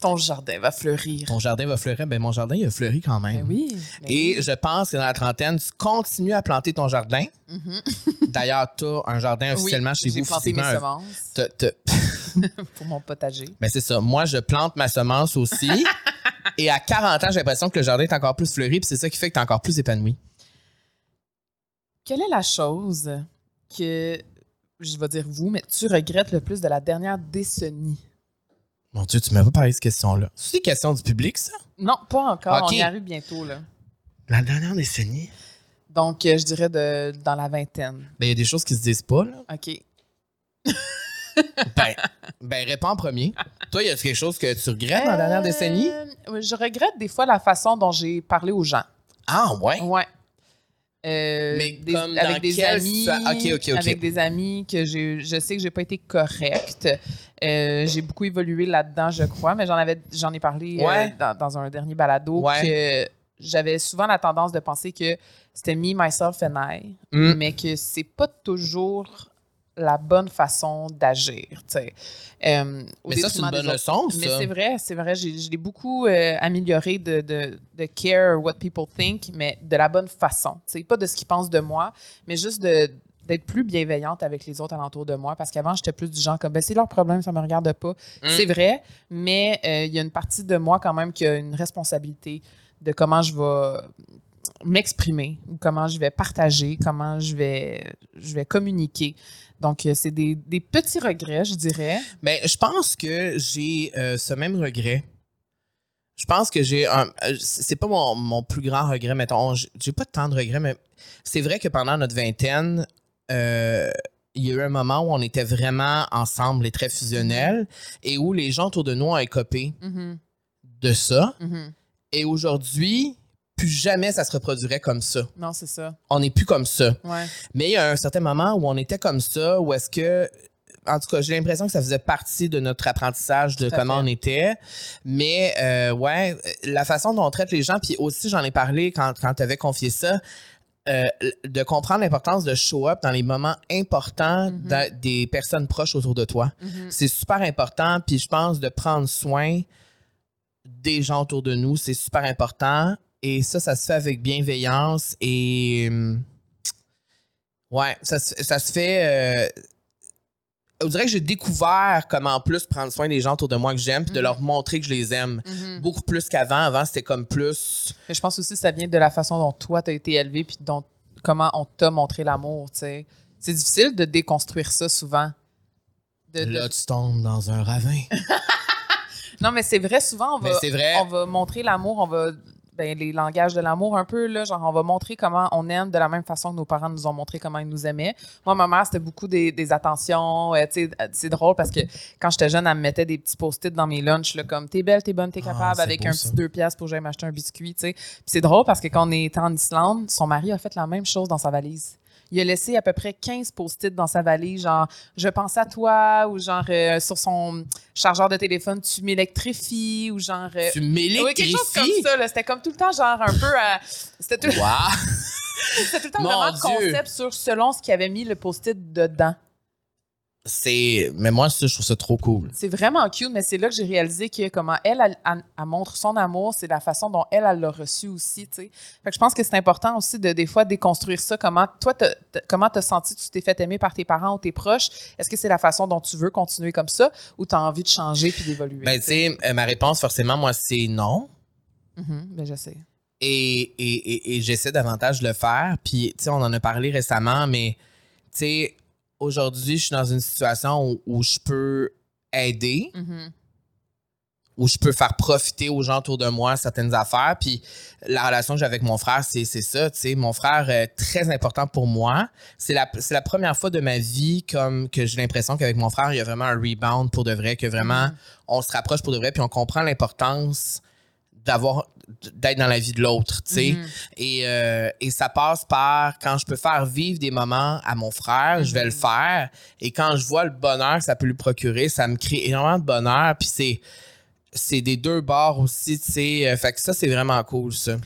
Ton jardin va fleurir. Ton jardin va fleurir. Ben, mon jardin, il a fleuri quand même. Ben oui. ben Et oui. je pense que dans la trentaine, tu continues à planter ton jardin. Mhm. (laughs) D'ailleurs, tu as un jardin officiellement Oui, chez vous. J'ai planté mes semences pour mon potager. Ben c'est ça. Moi, je plante ma semence aussi. et à 40 ans, j'ai l'impression que le jardin est encore plus fleuri, puis c'est ça qui fait que tu es encore plus épanoui. Quelle est la chose que, je vais dire vous, mais tu regrettes le plus de la dernière décennie? Mon Dieu, tu m'as pas parlé de cette question-là. C'est des questions du public, ça? Non, pas encore. On y arrive bientôt, là. La dernière décennie? Donc, euh, je dirais de, dans la vingtaine. Ben, il y a des choses qui se disent pas, là. OK. (laughs) Ben, ben réponds en premier. Toi, y a quelque chose que tu regrettes dans la dernière décennie? Euh, Je regrette des fois la façon dont j'ai parlé aux gens. Ah, ouais? Ouais. Euh, Mais des- comme dans avec des quel amis, ok. avec des amis que je sais que j'ai pas été correcte. Euh, j'ai beaucoup évolué là-dedans, je crois, mais j'en avais, j'en ai parlé euh, dans, dans un dernier balado Ouais. que j'avais souvent la tendance de penser que c'était me, myself and I, Mm. mais que c'est pas toujours la bonne façon d'agir. Euh, Mais ça, c'est une bonne leçon, Mais c'est vrai, c'est vrai. J'ai, je l'ai beaucoup euh, amélioré de, de, de care what people think, mais de la bonne façon. C'est pas de ce qu'ils pensent de moi, mais juste de d'être plus bienveillante avec les autres alentours de moi parce qu'avant j'étais plus du genre comme ben c'est leur problème ça me regarde pas Mm. c'est vrai mais euh, il y a une partie de moi quand même qui a une responsabilité de comment je vais m'exprimer ou comment je vais partager comment je vais je vais communiquer donc euh, c'est des, des petits regrets je dirais Ben, je pense que j'ai euh, ce même regret. Je pense que j'ai un. euh, C'est pas mon, mon plus grand regret, mettons. J'ai pas tant de regrets, mais c'est vrai que pendant notre vingtaine, euh, il y a eu un moment où on était vraiment ensemble et très fusionnels et où les gens autour de nous ont écopé Mhm, de ça. mhm. Et aujourd'hui, plus jamais ça se reproduirait comme ça. non c'est ça On n'est plus comme ça. ouais Mais il y a un certain moment où on était comme ça, où est-ce que. En tout cas, j'ai l'impression que ça faisait partie de notre apprentissage de comment fait. on était. Mais, euh, ouais, la façon dont on traite les gens, puis aussi, j'en ai parlé quand, quand tu avais confié ça, euh, de comprendre l'importance de show up dans les moments importants Mhm. de- des personnes proches autour de toi. Mhm. C'est super important, puis je pense de prendre soin des gens autour de nous, c'est super important. Et ça, ça se fait avec bienveillance et. hum, Ouais, ça, se- ça se fait. euh, on dirait que j'ai découvert comment en plus prendre soin des gens autour de moi que j'aime, puis de Mhm. leur montrer que je les aime. Mhm. Beaucoup plus qu'avant. Avant, c'était comme plus. Mais je pense aussi que ça vient de la façon dont toi, tu as été élevé puis dont comment on t'a montré l'amour, tu sais. C'est difficile de déconstruire ça souvent. De- de- Là, tu tombes dans un ravin. (laughs) Non, mais c'est vrai, souvent, on va, vrai. on va montrer l'amour, on va. Ben, les langages de l'amour, un peu, là, genre, on va montrer comment on aime de la même façon que nos parents nous ont montré comment ils nous aimaient. Moi, ma mère, c'était beaucoup des, des attentions. euh, c'est drôle parce que quand j'étais jeune, elle me mettait des petits post-it dans mes lunchs, là, comme t'es belle, t'es bonne, t'es Ah, capable, avec un ça. petit deux piastres pour que j'aille m'acheter un biscuit. Puis c'est drôle parce que quand on était en Islande, son mari a fait la même chose dans sa valise. Il a laissé à peu près 15 post-it dans sa valise, genre je pense à toi, ou genre euh, sur son chargeur de téléphone, tu m'électrifies, ou genre. euh, Tu oui, quelque chose comme m'électrifies. ça. C'était comme tout le temps, genre un peu. à- (laughs) C'était tout, Wow. (laughs) tout le temps Mon vraiment Dieu. concept sur selon ce qu'il avait mis le post-it dedans. C'est. Mais moi, ça, je trouve ça trop cool. C'est vraiment cute, mais c'est là que j'ai réalisé que comment elle, elle, elle- elle montre son amour, c'est la façon dont elle, elle l'a reçu aussi, tu sais. Fait que je pense que c'est important aussi de, des fois, déconstruire ça. Comment, toi, t'as- t'as- comment t'as senti que tu t'es fait aimer par tes parents ou tes proches? Est-ce que c'est la façon dont tu veux continuer comme ça ou t'as envie de changer puis d'évoluer? Ben, tu sais, euh, ma réponse, forcément, moi, c'est non. Mhm, ben, je sais. Et, et, et, et j'essaie davantage de le faire. Puis, tu sais, on en a parlé récemment, mais, tu sais, aujourd'hui, je suis dans une situation où, où je peux aider, Mhm. où je peux faire profiter aux gens autour de moi certaines affaires. Puis, la relation que j'ai avec mon frère, c'est ça. Mon frère, euh, très important pour moi. C'est la, la première fois de ma vie comme que j'ai l'impression qu'avec mon frère, il y a vraiment un rebound pour de vrai, que vraiment, Mhm. on se rapproche pour de vrai, puis on comprend l'importance d'avoir d'être dans la vie de l'autre, tu sais. Mhm. Et, euh, et ça passe par quand je peux faire vivre des moments à mon frère, je vais le Mhm. faire. Et quand je vois le bonheur que ça peut lui procurer, ça me crée énormément de bonheur. Puis c'est c'est des deux bords aussi, tu sais. Euh, Fait que ça, c'est vraiment cool, ça.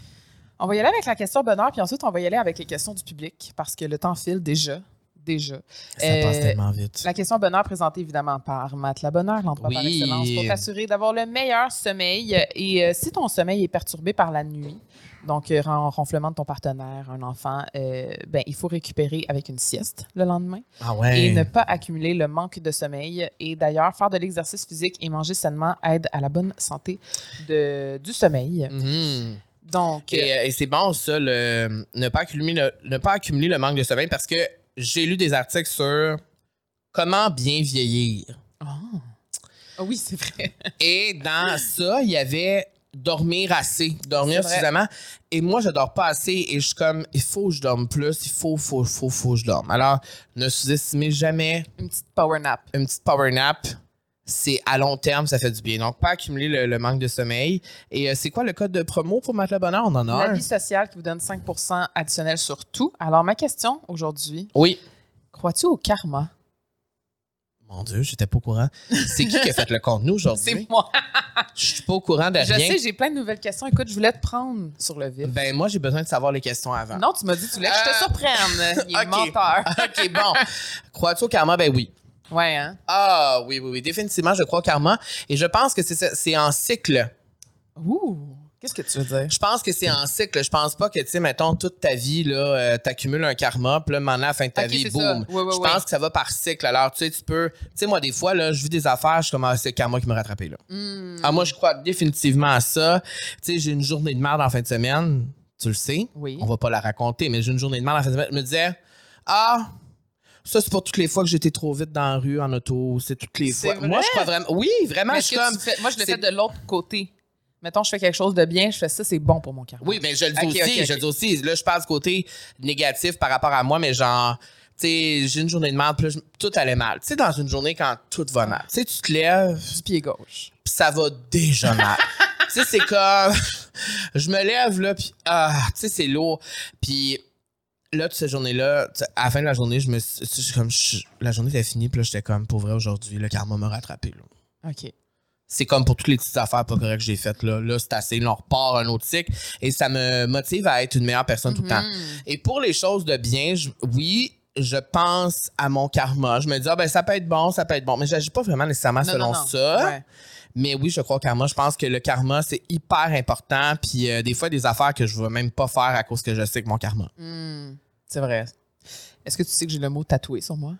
On va y aller avec la question bonheur, puis ensuite, on va y aller avec les questions du public parce que le temps file déjà. Déjà. Ça Euh, passe tellement vite. La question bonheur présentée évidemment par Matelas Bonheur, l'endroit par Oui. excellence pour t'assurer d'avoir le meilleur sommeil. Et euh, si ton sommeil est perturbé par la nuit, donc euh, ren- ronflement de ton partenaire, un enfant, euh, ben, il faut récupérer avec une sieste le lendemain Ah ouais. et ne pas accumuler le manque de sommeil. Et d'ailleurs, faire de l'exercice physique et manger sainement aide à la bonne santé de, du sommeil. Mhm. Donc, Et, euh, et c'est bon, ça, le, ne, pas accumuler le, ne pas accumuler le manque de sommeil parce que j'ai lu des articles sur comment bien vieillir. Ah. Ah oui, c'est vrai. (laughs) Et dans ça, il y avait dormir assez, dormir suffisamment. Et moi, je dors pas assez et je suis comme, il faut que je dorme plus, il faut, faut, faut, faut que je dorme. Alors, ne sous-estimez jamais Une petite power nap. une petite power nap. C'est à long terme, ça fait du bien. Donc, pas accumuler le, le manque de sommeil. Et euh, c'est quoi le code de promo pour Matelas Bonheur? On en a La un. vie sociale qui vous donne 5% additionnel sur tout. Alors, ma question aujourd'hui, Oui. crois-tu au karma? Mon Dieu, j'étais pas au courant. C'est qui qui a fait le contenu (laughs) aujourd'hui? C'est moi. Je suis pas au courant de Je rien. sais, j'ai plein de nouvelles questions. Écoute, je voulais te prendre sur le vif. Ben, moi, j'ai besoin de savoir les questions avant. Non, tu m'as dit, tu voulais que je te Euh, surprenne. (laughs) Il est menteur. (laughs) OK, bon. Crois-tu au karma? Ben oui. Ouais, hein? Ah, oui, oui, oui. Définitivement, je crois au karma. Et je pense que c'est en cycle. Ouh! Qu'est-ce que tu veux dire? Je pense que c'est en cycle. Je pense pas que, tu sais, mettons, toute ta vie, là, euh, t'accumules un karma, puis là, maintenant, à la fin de ta vie, boum. Oui, oui, je oui. pense que ça va par cycle. Alors, tu sais, tu peux. Tu sais, moi, des fois, là, je vis des affaires, je suis comme, ah, c'est le karma qui m'a rattrapé, là. Ah, moi, je crois définitivement à ça. Tu sais, j'ai une journée de merde en fin de semaine. Tu le sais. Oui. On va pas la raconter, mais j'ai une journée de merde en fin de semaine. Je me disais, ah, ça, c'est pour toutes les fois que j'étais trop vite dans la rue en auto. C'est toutes les fois. vrai? Moi, je crois vraiment. Oui, vraiment, je suis comme. fais- moi, je le fais de l'autre côté. Mettons, je fais quelque chose de bien, je fais ça, c'est bon pour mon karma. Oui, mais je le dis aussi. Je le dis aussi. Là, je parle du côté négatif par rapport à moi, mais genre, tu sais, j'ai une journée de merde, puis là, tout allait mal. Tu sais, dans une journée quand tout va mal, tu sais, tu te lèves, Du pied gauche. puis ça va déjà mal. (laughs) tu sais, c'est comme, je me lève, là, puis, ah, tu sais, c'est lourd. Puis là, toute cette journée-là, à la fin de la journée, je me suis, comme, je- la journée était finie, puis là, j'étais comme, pour vrai, aujourd'hui, le karma m'a rattrapé, là. OK. C'est comme pour toutes les petites affaires pas correctes que j'ai faites, là. Là, c'est assez, là, on repart un autre cycle, et ça me motive à être une meilleure personne tout le temps. Mhm. Et pour les choses de bien, je- oui, je pense à mon karma. Je me dis, ah, ben, ça peut être bon, ça peut être bon. Mais j'agis pas vraiment nécessairement Non, selon non, non. ça. Ouais. Mais oui, je crois au karma. Je pense que le karma, c'est hyper important. Puis euh, des fois, des affaires que je vais même pas faire à cause que je sais que mon karma. Hmm. C'est vrai. Est-ce que tu sais que j'ai le mot tatoué sur moi?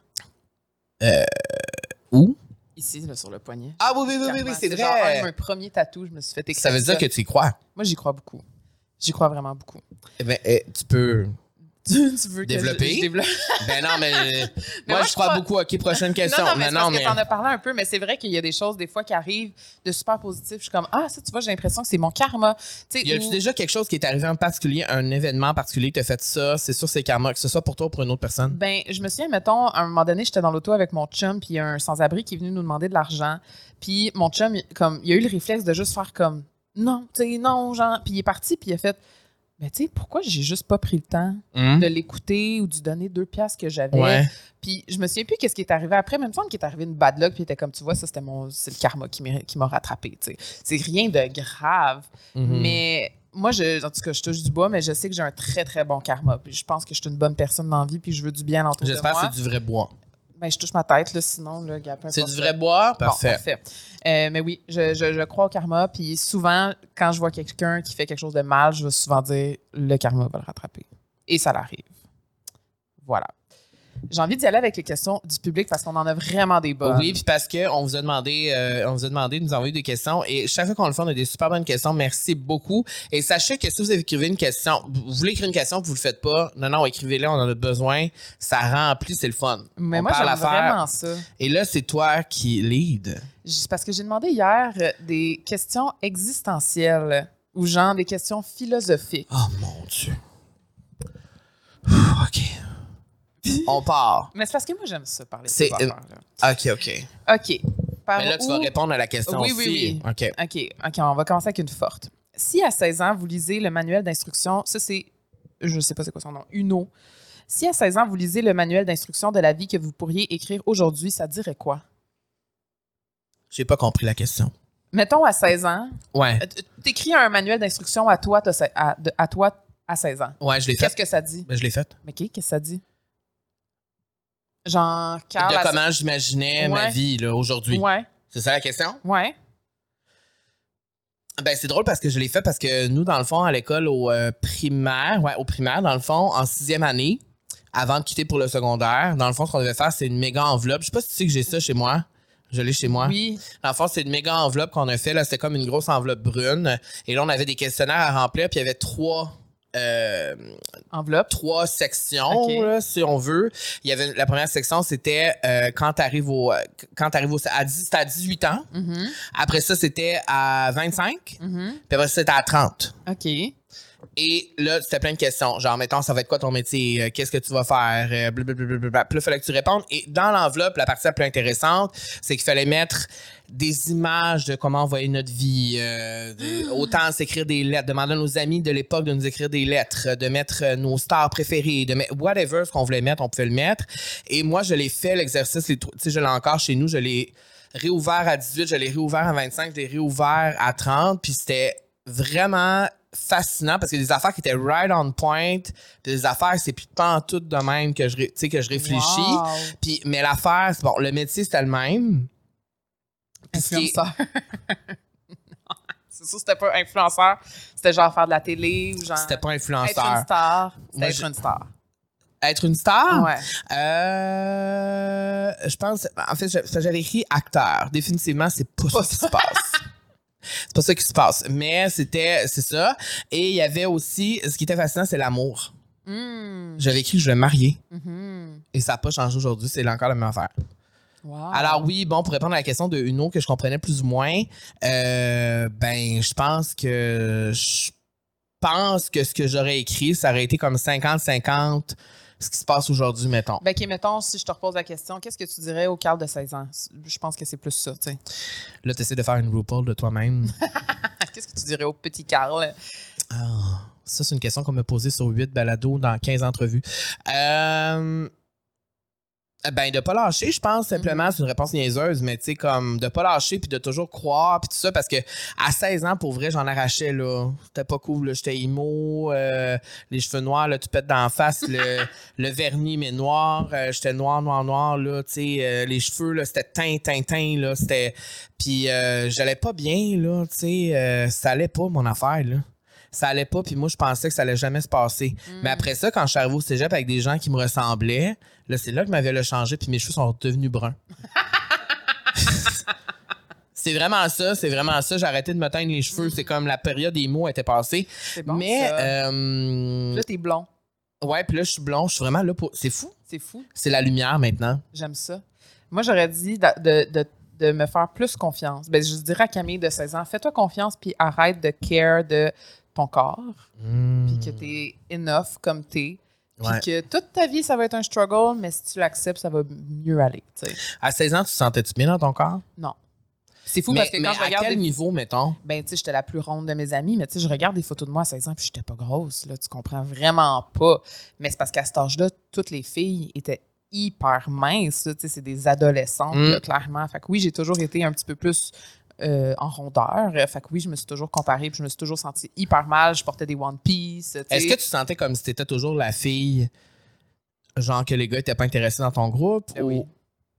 Où? Ici, là, sur le poignet. Ah oui, oui, oui, oui, Karma. oui, c'est genre un de vrai. mes premiers tatous, je me suis fait écrire Ça veut dire que tu y crois? Moi, j'y crois beaucoup. J'y crois vraiment beaucoup. Eh ben, eh, tu peux. (laughs) tu tu veux que je- Développer? développe? (laughs) Ben non, (laughs) mais, moi, moi, je je crois crois- beaucoup. OK, prochaine question. Non, non, mais c'est parce mais. que t'en as parlé un peu, mais c'est vrai qu'il y a des choses, des fois, qui arrivent de super positifs. Je suis comme, ah, ça, tu vois, j'ai l'impression que c'est mon karma. Tu sais, Y a-tu ou- déjà quelque chose qui est arrivé en particulier, un événement particulier qui t'a fait ça? C'est sûr, c'est karma, que ce soit pour toi ou pour une autre personne? Ben, je me souviens, mettons, à un moment donné, j'étais dans l'auto avec mon chum, puis il y a un sans-abri qui est venu nous demander de l'argent. Puis mon chum, il- comme, il a eu le réflexe de juste faire comme, non, tu sais, non, genre. Puis il est parti, puis il a fait, mais tu sais, pourquoi j'ai juste pas pris le temps Hum? de l'écouter ou de lui donner deux piastres que j'avais? Ouais. Puis je me souviens plus qu'est-ce qui est arrivé après. Même temps qu'il est arrivé une bad luck, puis était comme, tu vois, ça, c'était mon, c'est le karma qui m'a, rattrapé, tu sais. C'est rien de grave. Mhm. Mais moi, je, en tout cas, je touche du bois, mais je sais que j'ai un très, très bon karma. Puis je pense que je suis une bonne personne dans la vie, puis je veux du bien de J'espère que c'est du vrai bois. Ben, je touche ma tête, là, sinon, là, gars, peu C'est du vrai bois? Bon, Parfait. Euh, mais oui, je, je- je crois au karma. Puis souvent, quand je vois quelqu'un qui fait quelque chose de mal, je vais souvent dire le karma va le rattraper. Et ça l'arrive. Voilà. J'ai envie d'y aller avec les questions du public parce qu'on en a vraiment des bonnes. Oui, puis parce qu'on vous a demandé, euh, on vous a demandé de nous envoyer des questions et chaque fois qu'on le fait, on a des super bonnes questions. Merci beaucoup. Et sachez que si vous écrivez une question, vous voulez écrire une question, vous le faites pas. Non, non, écrivez-la, on en a besoin. Ça remplit, c'est le fun. Mais On moi, j'aime vraiment ça. Et là, c'est toi qui lead. Parce que j'ai demandé hier euh, des questions existentielles ou genre des questions philosophiques. Oh mon Dieu. OK. (laughs) On part. Mais c'est parce que moi, j'aime ça parler de affaires-là. OK, OK. OK. Par Mais là, tu vas répondre à la question Oui, aussi. oui, oui. OK. OK, OK, on va commencer avec une forte. Si à 16 ans, vous lisez le manuel d'instruction, ça c'est, je sais pas c'est quoi son nom, Uno. Si à 16 ans, vous lisez le manuel d'instruction de la vie que vous pourriez écrire aujourd'hui, ça dirait quoi? J'ai pas compris la question. Mettons à 16 ans, Ouais. euh, t'écris un manuel d'instruction à toi, à, toi à 16 ans. Ouais, je l'ai fait. Qu'est-ce que ça dit? Ben, je l'ai fait. Mais qu'est-ce que ça dit? Genre, Carl... de comment j'imaginais ma vie là, aujourd'hui? Ouais, C'est ça la question? ouais. Ben, c'est drôle parce que je l'ai fait parce que nous, dans le fond, à l'école au euh, primaire, ouais, au primaire, dans le fond, en sixième année, avant de quitter pour le secondaire, dans le fond, ce qu'on devait faire, c'est une méga enveloppe. Je sais pas si tu sais que j'ai ça chez moi. Je l'ai chez moi. Oui. Dans le fond, c'est une méga enveloppe qu'on a fait. Là, c'était comme une grosse enveloppe brune. Et là, on avait des questionnaires à remplir, puis il y avait trois euh, Enveloppe. trois sections, là, si on veut. Il y avait la première section, c'était euh, quand tu arrives au quand au à 10, c'était à 18 ans. Mhm, Après ça, c'était à 25. mhm. Puis après ça, c'était à 30. OK. Et là, c'était plein de questions. Genre, mettons, ça va être quoi ton métier? Euh, Qu'est-ce que tu vas faire? Blablabla. Puis là, il fallait que tu répondes. Et dans l'enveloppe, la partie la plus intéressante, c'est qu'il fallait mettre des images de comment on voyait notre vie. euh, de- autant s'écrire des lettres, demander à nos amis de l'époque de nous écrire des lettres, de mettre euh, nos stars préférées, de mettre whatever ce qu'on voulait mettre, on pouvait le mettre. Et moi, je l'ai fait, l'exercice, tu sais, je l'ai encore chez nous, je l'ai réouvert à 18, je l'ai réouvert à 25, je l'ai réouvert à 30, puis c'était vraiment fascinant parce que des affaires qui étaient right on point, des affaires c'est plus pas en tout de même que je que je réfléchis. Wow. Puis mais l'affaire bon, le métier c'était le même. Puis ce qui est- Influenceur. (laughs) C'est sûr, c'était pas influenceur. C'était genre faire de la télé ou genre. c'était pas Être une influenceur. star. C'était être je- une star. Être une star? Ouais. Euh, je pense en fait j'avais écrit acteur. Définitivement, c'est pas, ça qui se passe. C'est pas ça qui se passe, mais c'était c'est ça et il y avait aussi ce qui était fascinant, c'est l'amour. Mm. J'avais écrit je vais me marier Mhm. et ça n'a pas changé aujourd'hui, c'est encore la même affaire. Wow. Alors oui, bon, pour répondre à la question de Uno que je comprenais plus ou moins, euh, ben je pense que je pense que ce que j'aurais écrit, ça aurait été comme 50-50 ce qui se passe aujourd'hui, mettons. Ben, OK, mettons, si je te repose la question, qu'est-ce que tu dirais au Carl de 16 ans? Je pense que c'est plus ça, tu sais. Là, tu essaies de faire une RuPaul de toi-même. (laughs) Qu'est-ce que tu dirais au petit Carl? Ah, ça, c'est une question qu'on m'a posée sur 8 balados dans 15 entrevues. Euh, ben, de pas lâcher, je pense, simplement, c'est une réponse niaiseuse, mais tu sais, comme de pas lâcher puis de toujours croire puis tout ça, parce que à 16 ans, pour vrai, j'en arrachais, là. C'était pas cool, là. J'étais emo, euh, les cheveux noirs, là, tu pètes d'en face, le, (laughs) le vernis, mais noir. euh, J'étais noir, noir, noir, là, tu sais, euh, les cheveux, là, c'était teint, teint, teint, là, c'était... Puis euh, j'allais pas bien, là, tu sais, euh, ça allait pas, mon affaire, là ça allait pas, puis moi, je pensais que ça allait jamais se passer. Mais après ça, quand je suis arrivé au cégep avec des gens qui me ressemblaient, là, c'est là que ma vie a changé, puis mes cheveux sont devenus bruns. (laughs) c'est vraiment ça, c'est vraiment ça. J'ai arrêté de me teindre les cheveux. C'est comme la période des mots était passée. C'est bon, Mais, ça. euh, Là, t'es blond. ouais, puis là, je suis blond. Je suis vraiment là pour. C'est fou. C'est fou. C'est la lumière maintenant. J'aime ça. Moi, j'aurais dit de, de- de- de me faire plus confiance. Ben, je dirais à Camille de 16 ans, fais-toi confiance, puis arrête de care de ton corps, puis que t'es enough comme t'es. Puis Ouais. que toute ta vie, ça va être un struggle, mais si tu l'acceptes, ça va mieux aller. À 16 ans, tu te sentais-tu bien dans ton corps? Non. C'est fou mais parce que quand je à regarde quel des niveau, mettons? ben tu sais j'étais la plus ronde de mes amis mais tu sais je regarde des photos de moi à 16 ans puis j'étais pas grosse là tu comprends vraiment pas mais c'est parce qu'à cet âge-là toutes les filles étaient hyper minces tu sais c'est des adolescentes là, clairement fait que oui j'ai toujours été un petit peu plus euh, en rondeur Euh, fait que oui je me suis toujours comparée puis je me suis toujours sentie hyper mal je portais des One Piece. Est-ce que tu sentais comme si tu étais toujours la fille, genre que les gars étaient pas intéressés dans ton groupe? Ben ou... oui.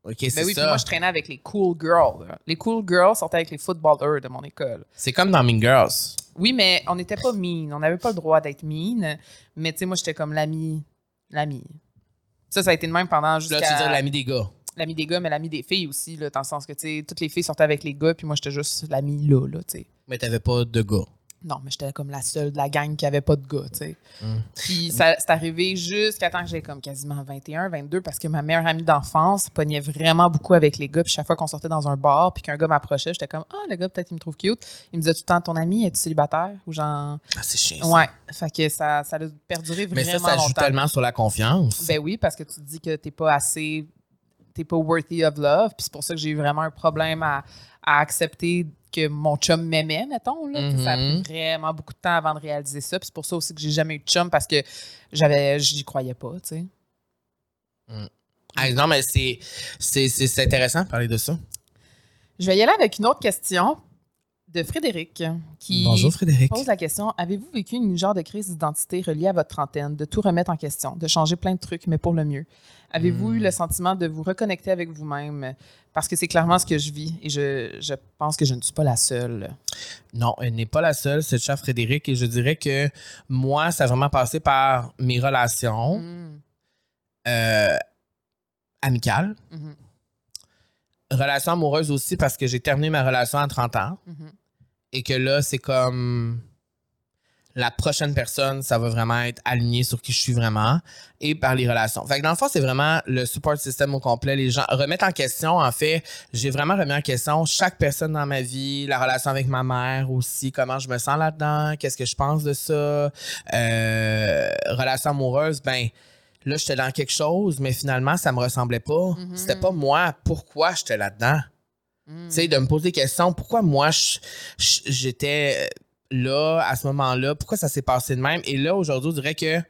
Ok, Ben c'est oui, puis moi, je traînais avec les cool girls. là. Les cool girls sortaient avec les footballers de mon école. C'est comme dans Mean Girls. Oui, mais on n'était pas mean. On n'avait pas le droit d'être mean. Mais tu sais, moi, j'étais comme l'ami. L'ami. Ça, ça a été le même pendant Là, jusqu'à... tu veux dire l'ami des gars. L'ami des gars, mais l'ami des filles aussi, là, dans le sens que, tu sais, toutes les filles sortaient avec les gars, puis moi, j'étais juste l'ami là, là, tu sais. Mais t'avais pas de gars. Non, mais j'étais comme la seule de la gang qui avait pas de gars, tu sais. Mm. Puis ça, c'est arrivé jusqu'à temps que j'ai comme quasiment 21, 22, parce que ma meilleure amie d'enfance pognait vraiment beaucoup avec les gars. Puis chaque fois qu'on sortait dans un bar, puis qu'un gars m'approchait, j'étais comme, ah, le gars, peut-être qu'il me trouve cute. Il me disait tout le temps, ton ami, es-tu célibataire? Ou genre, Ah, c'est chiant. ça. ouais. Fait que ça, ça a perduré Mais vraiment ça, ça joue longtemps. tellement sur la confiance. Ben oui, parce que tu te dis que t'es pas assez, t'es pas worthy of love. Puis c'est pour ça que j'ai eu vraiment un problème à, à accepter que mon chum m'aimait, mettons. Là. Ça a pris Mhm. vraiment beaucoup de temps avant de réaliser ça. Puis c'est pour ça aussi que j'ai jamais eu de chum parce que j'avais, j'y croyais pas, tu sais. Ah, non, mais c'est, c'est, c'est, c'est intéressant de parler de ça. Je vais y aller avec une autre question de Frédéric qui Bonjour Frédéric. pose la question Avez-vous vécu une genre de crise d'identité reliée à votre trentaine, de tout remettre en question, de changer plein de trucs, mais pour le mieux? Avez-vous Hmm. eu le sentiment de vous reconnecter avec vous-même? Parce que c'est clairement ce que je vis et je, je pense que je ne suis pas la seule. Non, elle n'est pas la seule, c'est le chat Frédéric. Et je dirais que moi, ça a vraiment passé par mes relations Mm. euh, amicales. Mhm. Relations amoureuses aussi parce que j'ai terminé ma relation à 30 ans. Mhm. Et que là, c'est comme la prochaine personne, ça va vraiment être aligné sur qui je suis vraiment et par les relations. Fait que dans le fond, c'est vraiment le support system au complet. Les gens remettent en question, en fait, j'ai vraiment remis en question chaque personne dans ma vie, la relation avec ma mère aussi, comment je me sens là-dedans, qu'est-ce que je pense de ça, euh, relation amoureuse, ben là, j'étais dans quelque chose, mais finalement, ça me ressemblait pas. Mhm. C'était pas moi. Pourquoi j'étais là-dedans? Mm. Tu sais, de me poser des questions. Pourquoi moi, j'étais là, à ce moment-là? Pourquoi ça s'est passé de même? Et là, aujourd'hui, je dirais que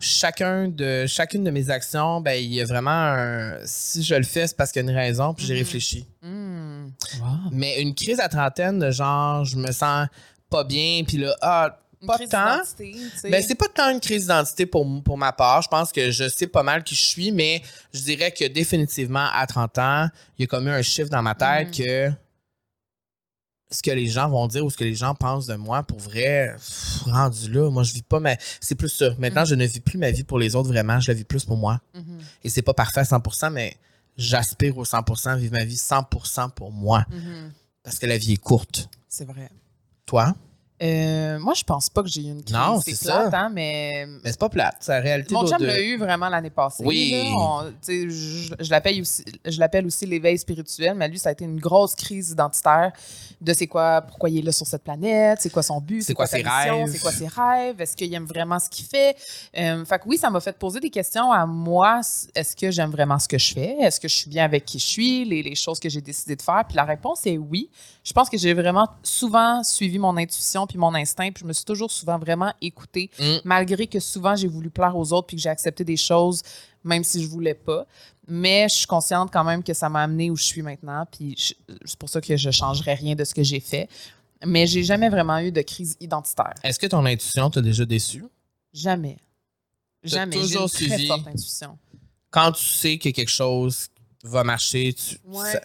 chacun de, chacune de mes actions, ben, il y a vraiment un... Si je le fais, c'est parce qu'il y a une raison, puis j'ai Mhm. réfléchi. Mm. Mais une crise à trentaine, de genre, je me sens pas bien, puis là, ah, pas tant. Ben, c'est pas tant une crise d'identité pour, pour ma part. Je pense que je sais pas mal qui je suis, mais je dirais que définitivement, à 30 ans, il y a comme eu un chiffre dans ma tête Mhm. que ce que les gens vont dire ou ce que les gens pensent de moi, pour vrai, pff, rendu là, moi, je vis pas ma... C'est plus ça. Maintenant, Mhm. je ne vis plus ma vie pour les autres, vraiment. Je la vis plus pour moi. Mhm. Et c'est pas parfait à 100%, mais j'aspire au 100%, vivre ma vie 100% pour moi. Mhm. Parce que la vie est courte. C'est vrai. Toi? Euh, moi, je pense pas que j'ai eu une crise. Non, c'est c'est plate, ça. hein, mais Mais c'est pas plate. C'est la réalité Mon chum l'a eu vraiment l'année passée. Oui. là. On- je je l'appelle aussi, l'éveil spirituel, mais lui, ça a été une grosse crise identitaire de c'est quoi, pourquoi il est là sur cette planète, c'est quoi son but, C'est quoi ses rêves? c'est quoi ses rêves, est-ce qu'il aime vraiment ce qu'il fait? Euh, fait que oui, ça m'a fait poser des questions à moi. Est-ce que j'aime vraiment ce que je fais? Est-ce que je suis bien avec qui je suis, les, les choses que j'ai décidé de faire? Puis la réponse est oui. Je pense que j'ai vraiment souvent suivi mon intuition puis mon instinct, puis je me suis toujours souvent vraiment écoutée Mm. malgré que souvent j'ai voulu plaire aux autres puis que j'ai accepté des choses même si je voulais pas. Mais je suis consciente quand même que ça m'a amené où je suis maintenant. Puis c'est pour ça que je changerais rien de ce que j'ai fait. Mais j'ai jamais vraiment eu de crise identitaire. Est-ce que ton intuition t'a déjà déçu? Jamais. Jamais. J'ai toujours une très suivi. forte intuition. Quand tu sais que quelque chose va marcher, tu, Ouais. ça-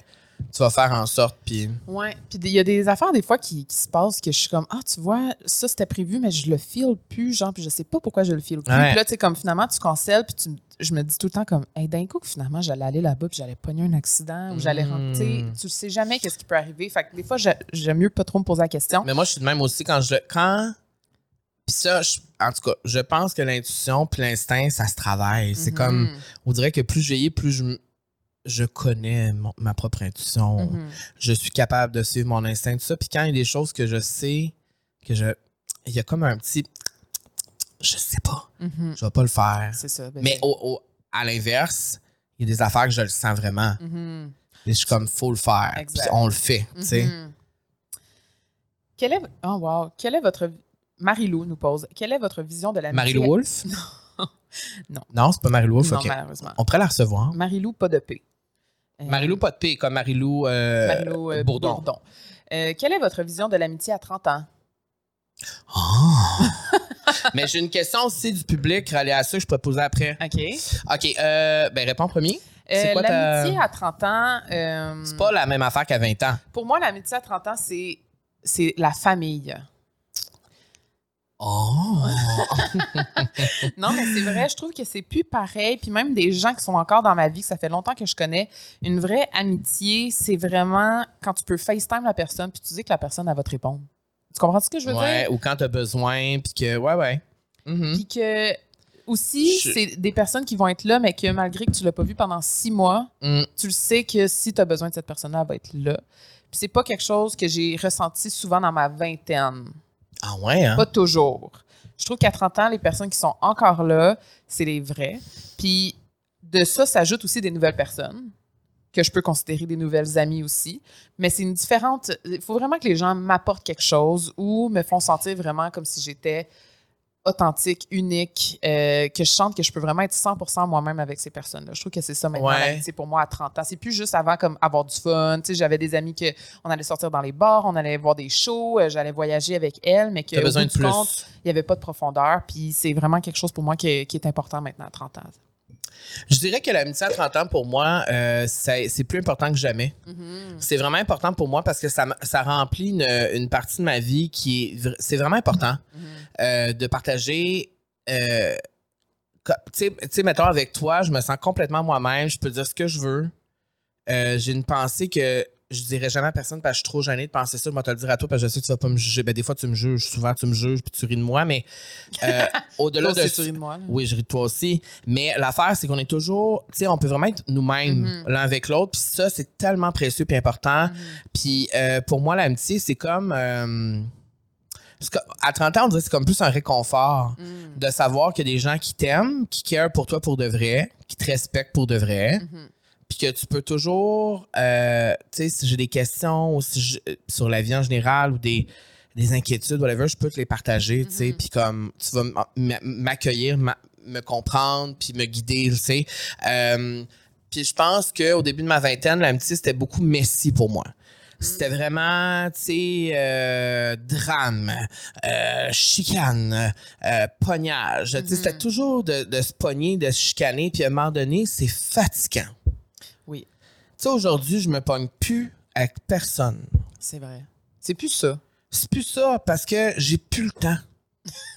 tu vas faire en sorte, puis... Ouais. Puis il y a des affaires des fois qui, qui se passent que je suis comme ah tu vois ça c'était prévu mais je le feel plus genre puis je sais pas pourquoi je le feel plus. Ouais. Puis là tu sais comme finalement tu cancelles puis tu, je me dis tout le temps comme hey, d'un coup que finalement j'allais aller là-bas puis j'allais pogner un accident ou j'allais rentrer. Tu sais jamais qu'est-ce qui peut arriver. Fait que des fois j'ai- j'aime mieux pas trop me poser la question. Mais moi, je suis de même aussi quand je... Quand... Puis ça, je- en tout cas, je pense que l'intuition puis l'instinct, ça se travaille. C'est Mhm. comme... On dirait que plus je vieillis, plus je, je connais mon- ma propre intuition. Mhm. Je suis capable de suivre mon instinct, tout ça. Puis quand il y a des choses que je sais, que je... Il y a comme un petit... Je sais pas. Mhm. Je vais pas le faire. C'est ça. ben, Mais au, au- à l'inverse, il y a des affaires que je le sens vraiment. Mhm. Et je suis comme, faut le faire. Puis on le fait, tu sais. Mhm. Quelle est, oh wow, quelle est votre Marie-Lou nous pose quelle est votre vision de la Marie-Lou Wolfe? (laughs) Non. Non, c'est pas Marie-Lou Wolfe, Non, malheureusement. On pourrait la recevoir. Marie-Lou, pas de P. Euh, Marie-Lou, pas de P, comme Marie-Lou, euh, Marie-Lou, euh, Bourdon. Euh, quelle est votre vision de l'amitié à 30 ans? Ah! (laughs) Mais j'ai une question aussi du public reliée à ça que je peux poser après. OK. OK, ben réponds premier. Quoi l'amitié à 30 ans, C'est pas la même affaire qu'à 20 ans. pour moi, l'amitié à 30 ans, c'est, c'est la famille. Oh! (laughs) Non, mais c'est vrai, je trouve que c'est plus pareil. Puis même des gens qui sont encore dans ma vie, que ça fait longtemps que je connais, une vraie amitié, c'est vraiment quand tu peux FaceTime la personne puis tu dis que la personne, elle va te répondre. Tu comprends ce que je veux ouais, dire? ou quand t'as besoin, puis que, ouais, ouais. Mhm. Puis que aussi, Je- c'est des personnes qui vont être là, mais que malgré que tu l'as pas vu pendant six mois, Mm. tu le sais que si tu as besoin de cette personne-là, elle va être là. Puis c'est pas quelque chose que j'ai ressenti souvent dans ma vingtaine. Ah ouais, hein? Pas toujours. Je trouve qu'à 30 ans, les personnes qui sont encore là, c'est les vrais. Puis de ça s'ajoutent aussi des nouvelles personnes que je peux considérer des nouvelles amies aussi. Mais c'est une différente. Il faut vraiment que les gens m'apportent quelque chose ou me font sentir vraiment comme si j'étais authentique, unique, euh, que je sente que je peux vraiment être 100% moi-même avec ces personnes-là. Je trouve que c'est ça maintenant, Ouais. l'amitié pour moi à 30 ans. C'est plus juste avant comme avoir du fun. Tu sais, j'avais des amis que on allait sortir dans les bars, on allait voir des shows, euh, j'allais voyager avec elles, mais que au besoin bout de du plus. compte, il n'y avait pas de profondeur. Puis c'est vraiment quelque chose pour moi qui est, qui est important maintenant à 30 ans. Je dirais que l'amitié à 30 ans, pour moi, euh, c'est plus important que jamais. C'est vraiment important pour moi parce que ça, ça remplit une, une partie de ma vie qui est. C'est vraiment important euh, de partager. euh, co- tu sais- tu sais, mettons, avec toi, je me sens complètement moi-même. Je peux dire ce que je veux. Euh, J'ai une pensée que je dirais jamais à personne parce que je suis trop gênée de penser ça. Je vais te le dire à toi parce que je sais que tu vas pas me juger. Ben, des fois, tu me juges. Souvent, tu me juges puis tu ris de moi. Mais euh, (laughs) au-delà de tu ris de moi, là. Oui, je ris de toi aussi. Mais l'affaire, c'est qu'on est toujours. Tu sais, on peut vraiment être nous-mêmes Mhm. l'un avec l'autre. Puis ça, c'est tellement précieux puis important. Puis euh, pour moi, l'amitié, c'est comme. euh, à 30 ans, on dirait que c'est comme plus un réconfort Mm. de savoir qu'il y a des gens qui t'aiment, qui carent pour toi pour de vrai, qui te respectent pour de vrai, Mhm. Puis que tu peux toujours, euh, tu sais, si j'ai des questions ou si je- sur la vie en général ou des, des inquiétudes, whatever, je peux te les partager, tu sais, Mhm. puis comme tu vas m'accueillir, ma- me comprendre, puis me guider, tu sais. Euh, puis je pense qu'au début de ma vingtaine, l'amitié, c'était beaucoup messi pour moi. C'était vraiment, tu sais, euh, drame, euh, chicane, euh, pognage. Tu sais, C'était Mhm. toujours de, de se pogner, de se chicaner, puis à un moment donné, c'est fatigant. Tu sais, aujourd'hui, je me pogne plus avec personne. c'est vrai. C'est plus ça. C'est plus ça parce que j'ai plus le temps.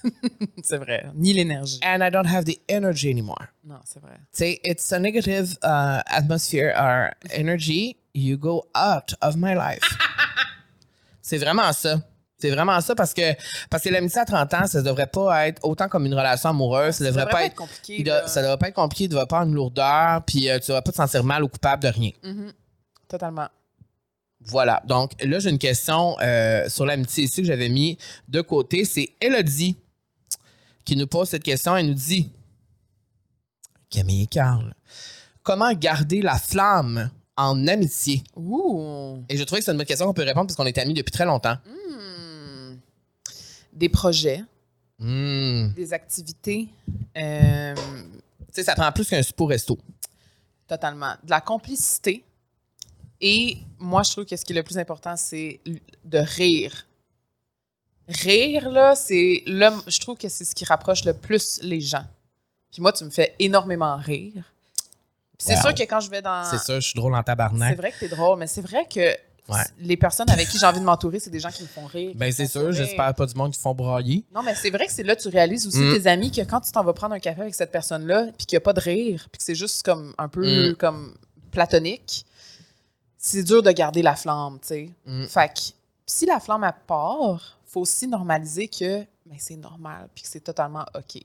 (laughs) C'est vrai. Ni l'énergie. And I don't have the energy anymore. Non, c'est vrai. Tu sais, it's a negative uh, atmosphere or energy. You go out of my life. (laughs) c'est vraiment ça. C'est vraiment ça parce que parce que l'amitié à 30 ans, ça devrait pas être autant comme une relation amoureuse. Ça devrait pas être compliqué. là. ça devrait pas être compliqué, il devrait pas avoir une lourdeur, puis euh, tu devrais pas te sentir mal ou coupable de rien. Mhm. Totalement. Voilà. Donc là, j'ai une question euh, sur l'amitié ici que j'avais mis de côté. C'est Elodie qui nous pose cette question. Elle nous dit Camille et Carl, comment garder la flamme en amitié? Ouh. Et je trouvais que c'est une bonne question qu'on peut répondre parce qu'on est amis depuis très longtemps. Hmm. Des projets, Hmm. des activités. euh, Tu sais, ça prend plus qu'un support resto. totalement. De la complicité. Et moi, je trouve que ce qui est le plus important, c'est de rire. Rire, là, c'est. le- Je trouve que c'est ce qui rapproche le plus les gens. Puis moi, tu me fais énormément rire. Puis C'est sûr que quand je vais dans. C'est ça, je suis drôle en C'est tabarnak. vrai que t'es drôle, mais c'est vrai que Ouais. les personnes avec qui j'ai envie de m'entourer, c'est des gens qui me font rire. Ben, c'est sûr, j'espère pas du monde qui font brailler. Non, mais c'est vrai que c'est là que tu réalises aussi, Mm. tes amis, que quand tu t'en vas prendre un café avec cette personne-là, puis qu'il n'y a pas de rire, puis que c'est juste comme un peu Mm. comme platonique, c'est dur de garder la flamme, tu sais. Mm. Fait que si la flamme à part, faut aussi normaliser que ben, c'est normal, puis que c'est totalement OK.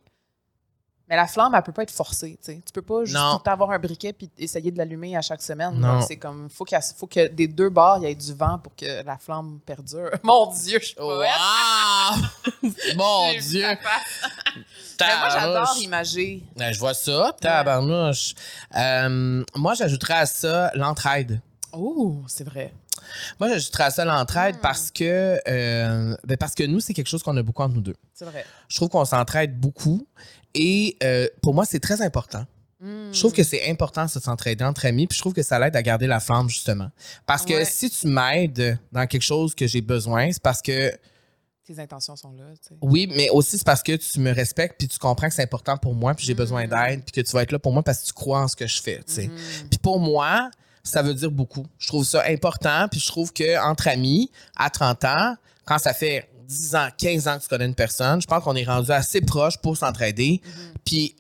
Mais la flamme, elle peut pas être forcée, tu sais. Tu peux pas juste Non. avoir un briquet puis essayer de l'allumer à chaque semaine. Non. C'est comme, faut, qu'il faut que des deux bords, il y ait du vent pour que la flamme perdure. (laughs) Mon Dieu, je suis. Wow! Mon (laughs) Dieu! (laughs) Mais moi, j'adore imager. Ben, je vois ça, tabarnouche. Euh, moi, j'ajouterais à ça l'entraide. Oh, c'est vrai. Moi, j'ajouterais à ça l'entraide Mm. parce que euh, ben, parce que nous, c'est quelque chose qu'on a beaucoup entre nous deux. C'est vrai. Je trouve qu'on s'entraide beaucoup et euh, pour moi, c'est très important. Mm. Je trouve que c'est important de s'entraider entre amis, puis je trouve que ça l'aide à garder la flamme, justement. Parce que Ouais. si tu m'aides dans quelque chose que j'ai besoin, c'est parce que Tes intentions sont là, tu sais. Oui, mais aussi c'est parce que tu me respectes puis tu comprends que c'est important pour moi puis j'ai besoin d'aide puis que tu vas être là pour moi parce que tu crois en ce que je fais, tu sais. Mhm. Puis pour moi, ça veut dire beaucoup. Je trouve ça important puis je trouve que entre amis à 30 ans, quand ça fait 10 ans, 15 ans que tu connais une personne, je pense qu'on est rendu assez proche pour s'entraider Mhm. puis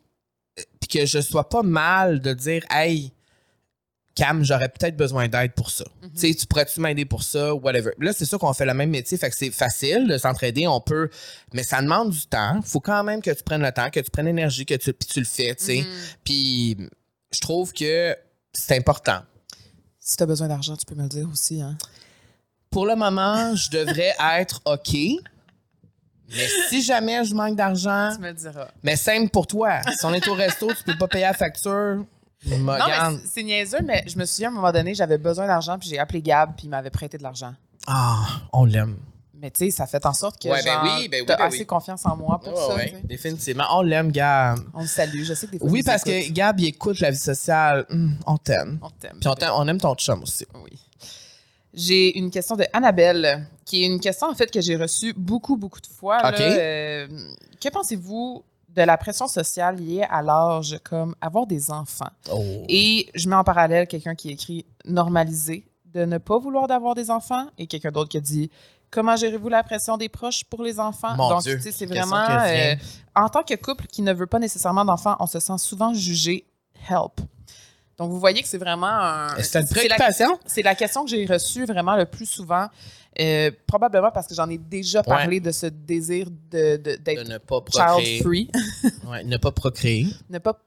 euh, puis que je sois pas mal de dire hey Cam, j'aurais peut-être besoin d'aide pour ça. Mhm. Tu sais, tu pourrais-tu m'aider pour ça, whatever. Là, c'est sûr qu'on fait le même métier, fait que c'est facile de s'entraider, on peut, mais ça demande du temps. Faut quand même que tu prennes le temps, que tu prennes l'énergie, que tu, puis tu le fais, tu sais. Mhm. Puis je trouve que c'est important. Si tu as besoin d'argent, tu peux me le dire aussi. Hein? Pour le moment, je devrais (laughs) être OK. Mais si jamais je manque d'argent, Tu me diras. mais simple pour toi. Si on est au resto, tu peux pas payer la facture. Non, c'est- niaiseux, mais je me souviens à un moment donné, j'avais besoin d'argent, puis j'ai appelé Gab, puis il m'avait prêté de l'argent. Ah, on l'aime. Mais tu sais, ça fait en sorte que Ouais, ben oui, ben oui, t'as ben assez oui. confiance en moi pour Ouais, ça. ouais, définitivement. On l'aime, Gab. On le salue. Je sais que des fois, Oui, parce que. Gab, il écoute la vie sociale. Hum, on t'aime. On t'aime. Puis on, t'aime- on aime ton chum aussi. Oui. J'ai une question de Annabelle, qui est une question en fait que j'ai reçue beaucoup, beaucoup de fois. là. Euh, que pensez-vous de la pression sociale liée à l'âge, comme avoir des enfants? Oh. Et je mets en parallèle quelqu'un qui écrit normaliser de ne pas vouloir d'avoir des enfants et quelqu'un d'autre qui dit comment gérez-vous la pression des proches pour les enfants Mon donc Dieu, tu sais c'est vraiment euh, en tant que couple qui ne veut pas nécessairement d'enfants on se sent souvent jugé help Donc, vous voyez que c'est vraiment un. C'est une la- préoccupation? C'est la question que j'ai reçue vraiment le plus souvent, euh, probablement parce que j'en ai déjà parlé de ce désir de, de- De d'être ne pas procréer. child-free. Ouais, ne pas procréer. (laughs) ne pas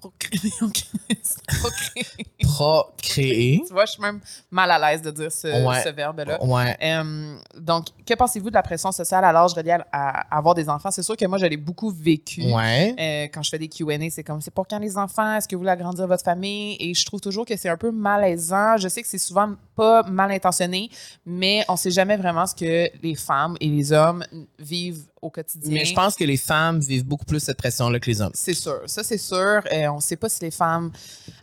procréer. (laughs) procréer. Procréer. tu vois, je suis même mal à l'aise de dire ce, Ouais. ce verbe-là. Ouais. Euh, donc, que pensez-vous de la pression sociale à l'âge relié à, à avoir des enfants? C'est sûr que moi, je l'ai beaucoup vécu. Ouais. Euh, quand je fais des Q&A, c'est comme, c'est pour quand les enfants? Est-ce que vous voulez agrandir votre famille? Et je trouve toujours que c'est un peu malaisant. Je sais que c'est souvent pas mal intentionné, mais on sait jamais vraiment ce que les femmes et les hommes vivent au quotidien. Mais je pense que les femmes vivent beaucoup plus cette pression-là que les hommes. C'est sûr, ça c'est sûr. Euh, on ne sait pas si les femmes,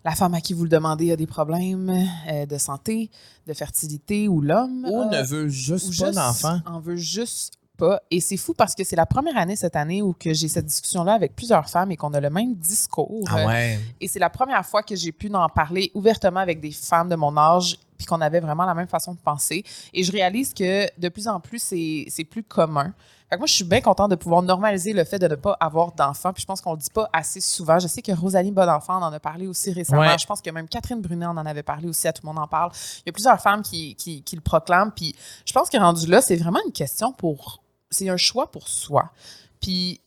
la femme à qui vous le demandez a des problèmes euh, de santé, de fertilité ou l'homme. Ou ne veut juste pas d'enfant. en veut juste pas. Et c'est fou parce que c'est la première année cette année où que j'ai cette discussion-là avec plusieurs femmes et qu'on a le même discours. Ah ouais. Et c'est la première fois que j'ai pu en parler ouvertement avec des femmes de mon âge puis qu'on avait vraiment la même façon de penser. Et je réalise que de plus en plus, c'est plus commun. Fait que moi, je suis bien contente de pouvoir normaliser le fait de ne pas avoir d'enfants. Puis je pense qu'on le dit pas assez souvent. Je sais que Rosalie Bonenfant en a parlé aussi récemment. Ouais. Je pense que même Catherine Brunet en en avait parlé aussi. À tout le monde en parle. Il y a plusieurs femmes qui, qui, qui le proclament. Puis je pense que rendu là, c'est vraiment une question pour. C'est un choix pour soi. Puis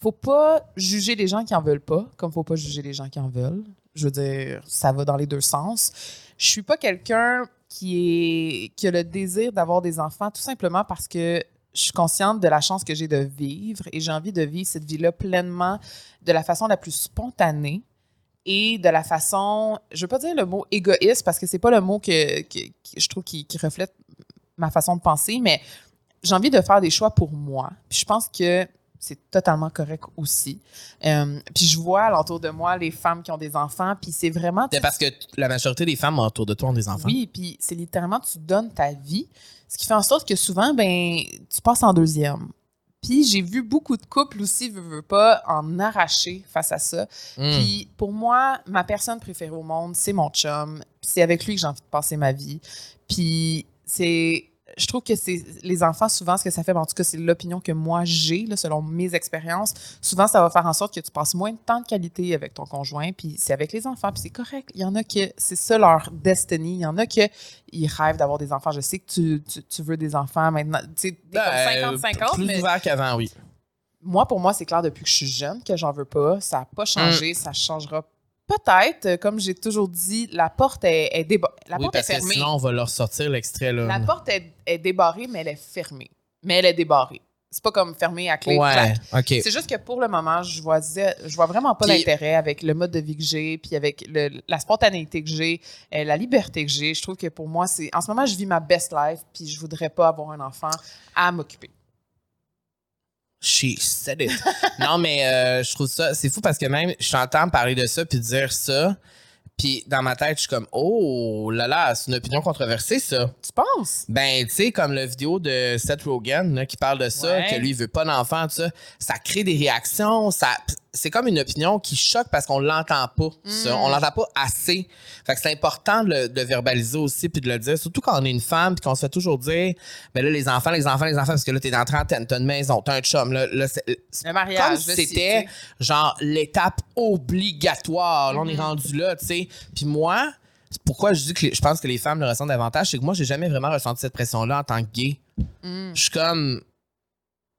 faut pas juger les gens qui en veulent pas, comme faut pas juger les gens qui en veulent. Je veux dire, ça va dans les deux sens. Je suis pas quelqu'un qui a le désir d'avoir des enfants tout simplement parce que je suis consciente de la chance que j'ai de vivre et j'ai envie de vivre cette vie-là pleinement de la façon la plus spontanée et de la façon, je veux pas dire le mot égoïste parce que c'est pas le mot que, je trouve qui, reflète ma façon de penser, mais j'ai envie de faire des choix pour moi. Je pense que c'est totalement correct aussi. Euh, puis je vois alentour de moi les femmes qui ont des enfants, puis c'est vraiment... C'est parce que la majorité des femmes autour de toi ont des enfants. Oui, puis c'est littéralement, tu donnes ta vie, ce qui fait en sorte que souvent, ben, tu passes en deuxième. Puis j'ai vu beaucoup de couples aussi, veux, veux pas, en arracher face à ça. Mm. Puis pour moi, ma personne préférée au monde, c'est mon chum. C'est avec lui que j'ai envie de passer ma vie. Puis c'est. Je trouve que c'est les enfants, souvent, ce que ça fait, ben, en tout cas, c'est l'opinion que moi j'ai, selon mes expériences. Souvent, ça va faire en sorte que tu passes moins de temps de qualité avec ton conjoint, puis c'est avec les enfants, puis c'est correct. Il y en a que c'est ça leur destinée. Il y en a que ils rêvent d'avoir des enfants. Je sais que tu, tu, tu veux des enfants maintenant. Tu sais, Ben, comme 50-50, Plus mais ouvert qu'avant, oui. moi, pour moi, c'est clair depuis que je suis jeune que j'en veux pas. Ça n'a pas Mm. changé. Ça changera peut-être. Euh, Comme j'ai toujours dit, la porte est, est déba- La oui, porte est parce que fermée. sinon, on va leur sortir l'extrait. Là. La porte est, est débarrée, mais elle est fermée. Mais elle est débarrée. C'est pas comme fermée à clé. Ouais, clac. OK. C'est juste que pour le moment, je vois, je vois vraiment pas l'intérêt avec le mode de vie que j'ai, puis avec le- la spontanéité que j'ai, euh, la liberté que j'ai. Je trouve que pour moi, c'est. En ce moment, je vis ma best life, puis je voudrais pas avoir un enfant à m'occuper. She said it. (laughs) non, mais euh, je trouve ça, c'est fou parce que même, je t'entends parler de ça puis dire ça. Puis dans ma tête, je suis comme, oh là là, c'est une opinion controversée, ça. Tu penses? Ben, tu sais, comme la vidéo de Seth Rogen là, qui parle de ça, Ouais. que lui, il veut pas d'enfant, ça. Ça crée des réactions. Ça, c'est comme une opinion qui choque parce qu'on l'entend pas. ça. Mm. On l'entend pas assez. Fait que c'est important de le de verbaliser aussi puis de le dire. Surtout quand on est une femme puis qu'on se fait toujours dire, ben là, les enfants, les enfants, les enfants, parce que là, t'es dans trentaine, t'as une maison, t'as un chum. Là, là, c'est- Le mariage. comme là, si c'était genre l'étape obligatoire. Là, on est Mhm. rendu là, tu sais. Puis moi, pourquoi je dis que les- je pense que les femmes le ressentent davantage, c'est que moi, j'ai jamais vraiment ressenti cette pression-là en tant que gay. Mm. Je suis comme.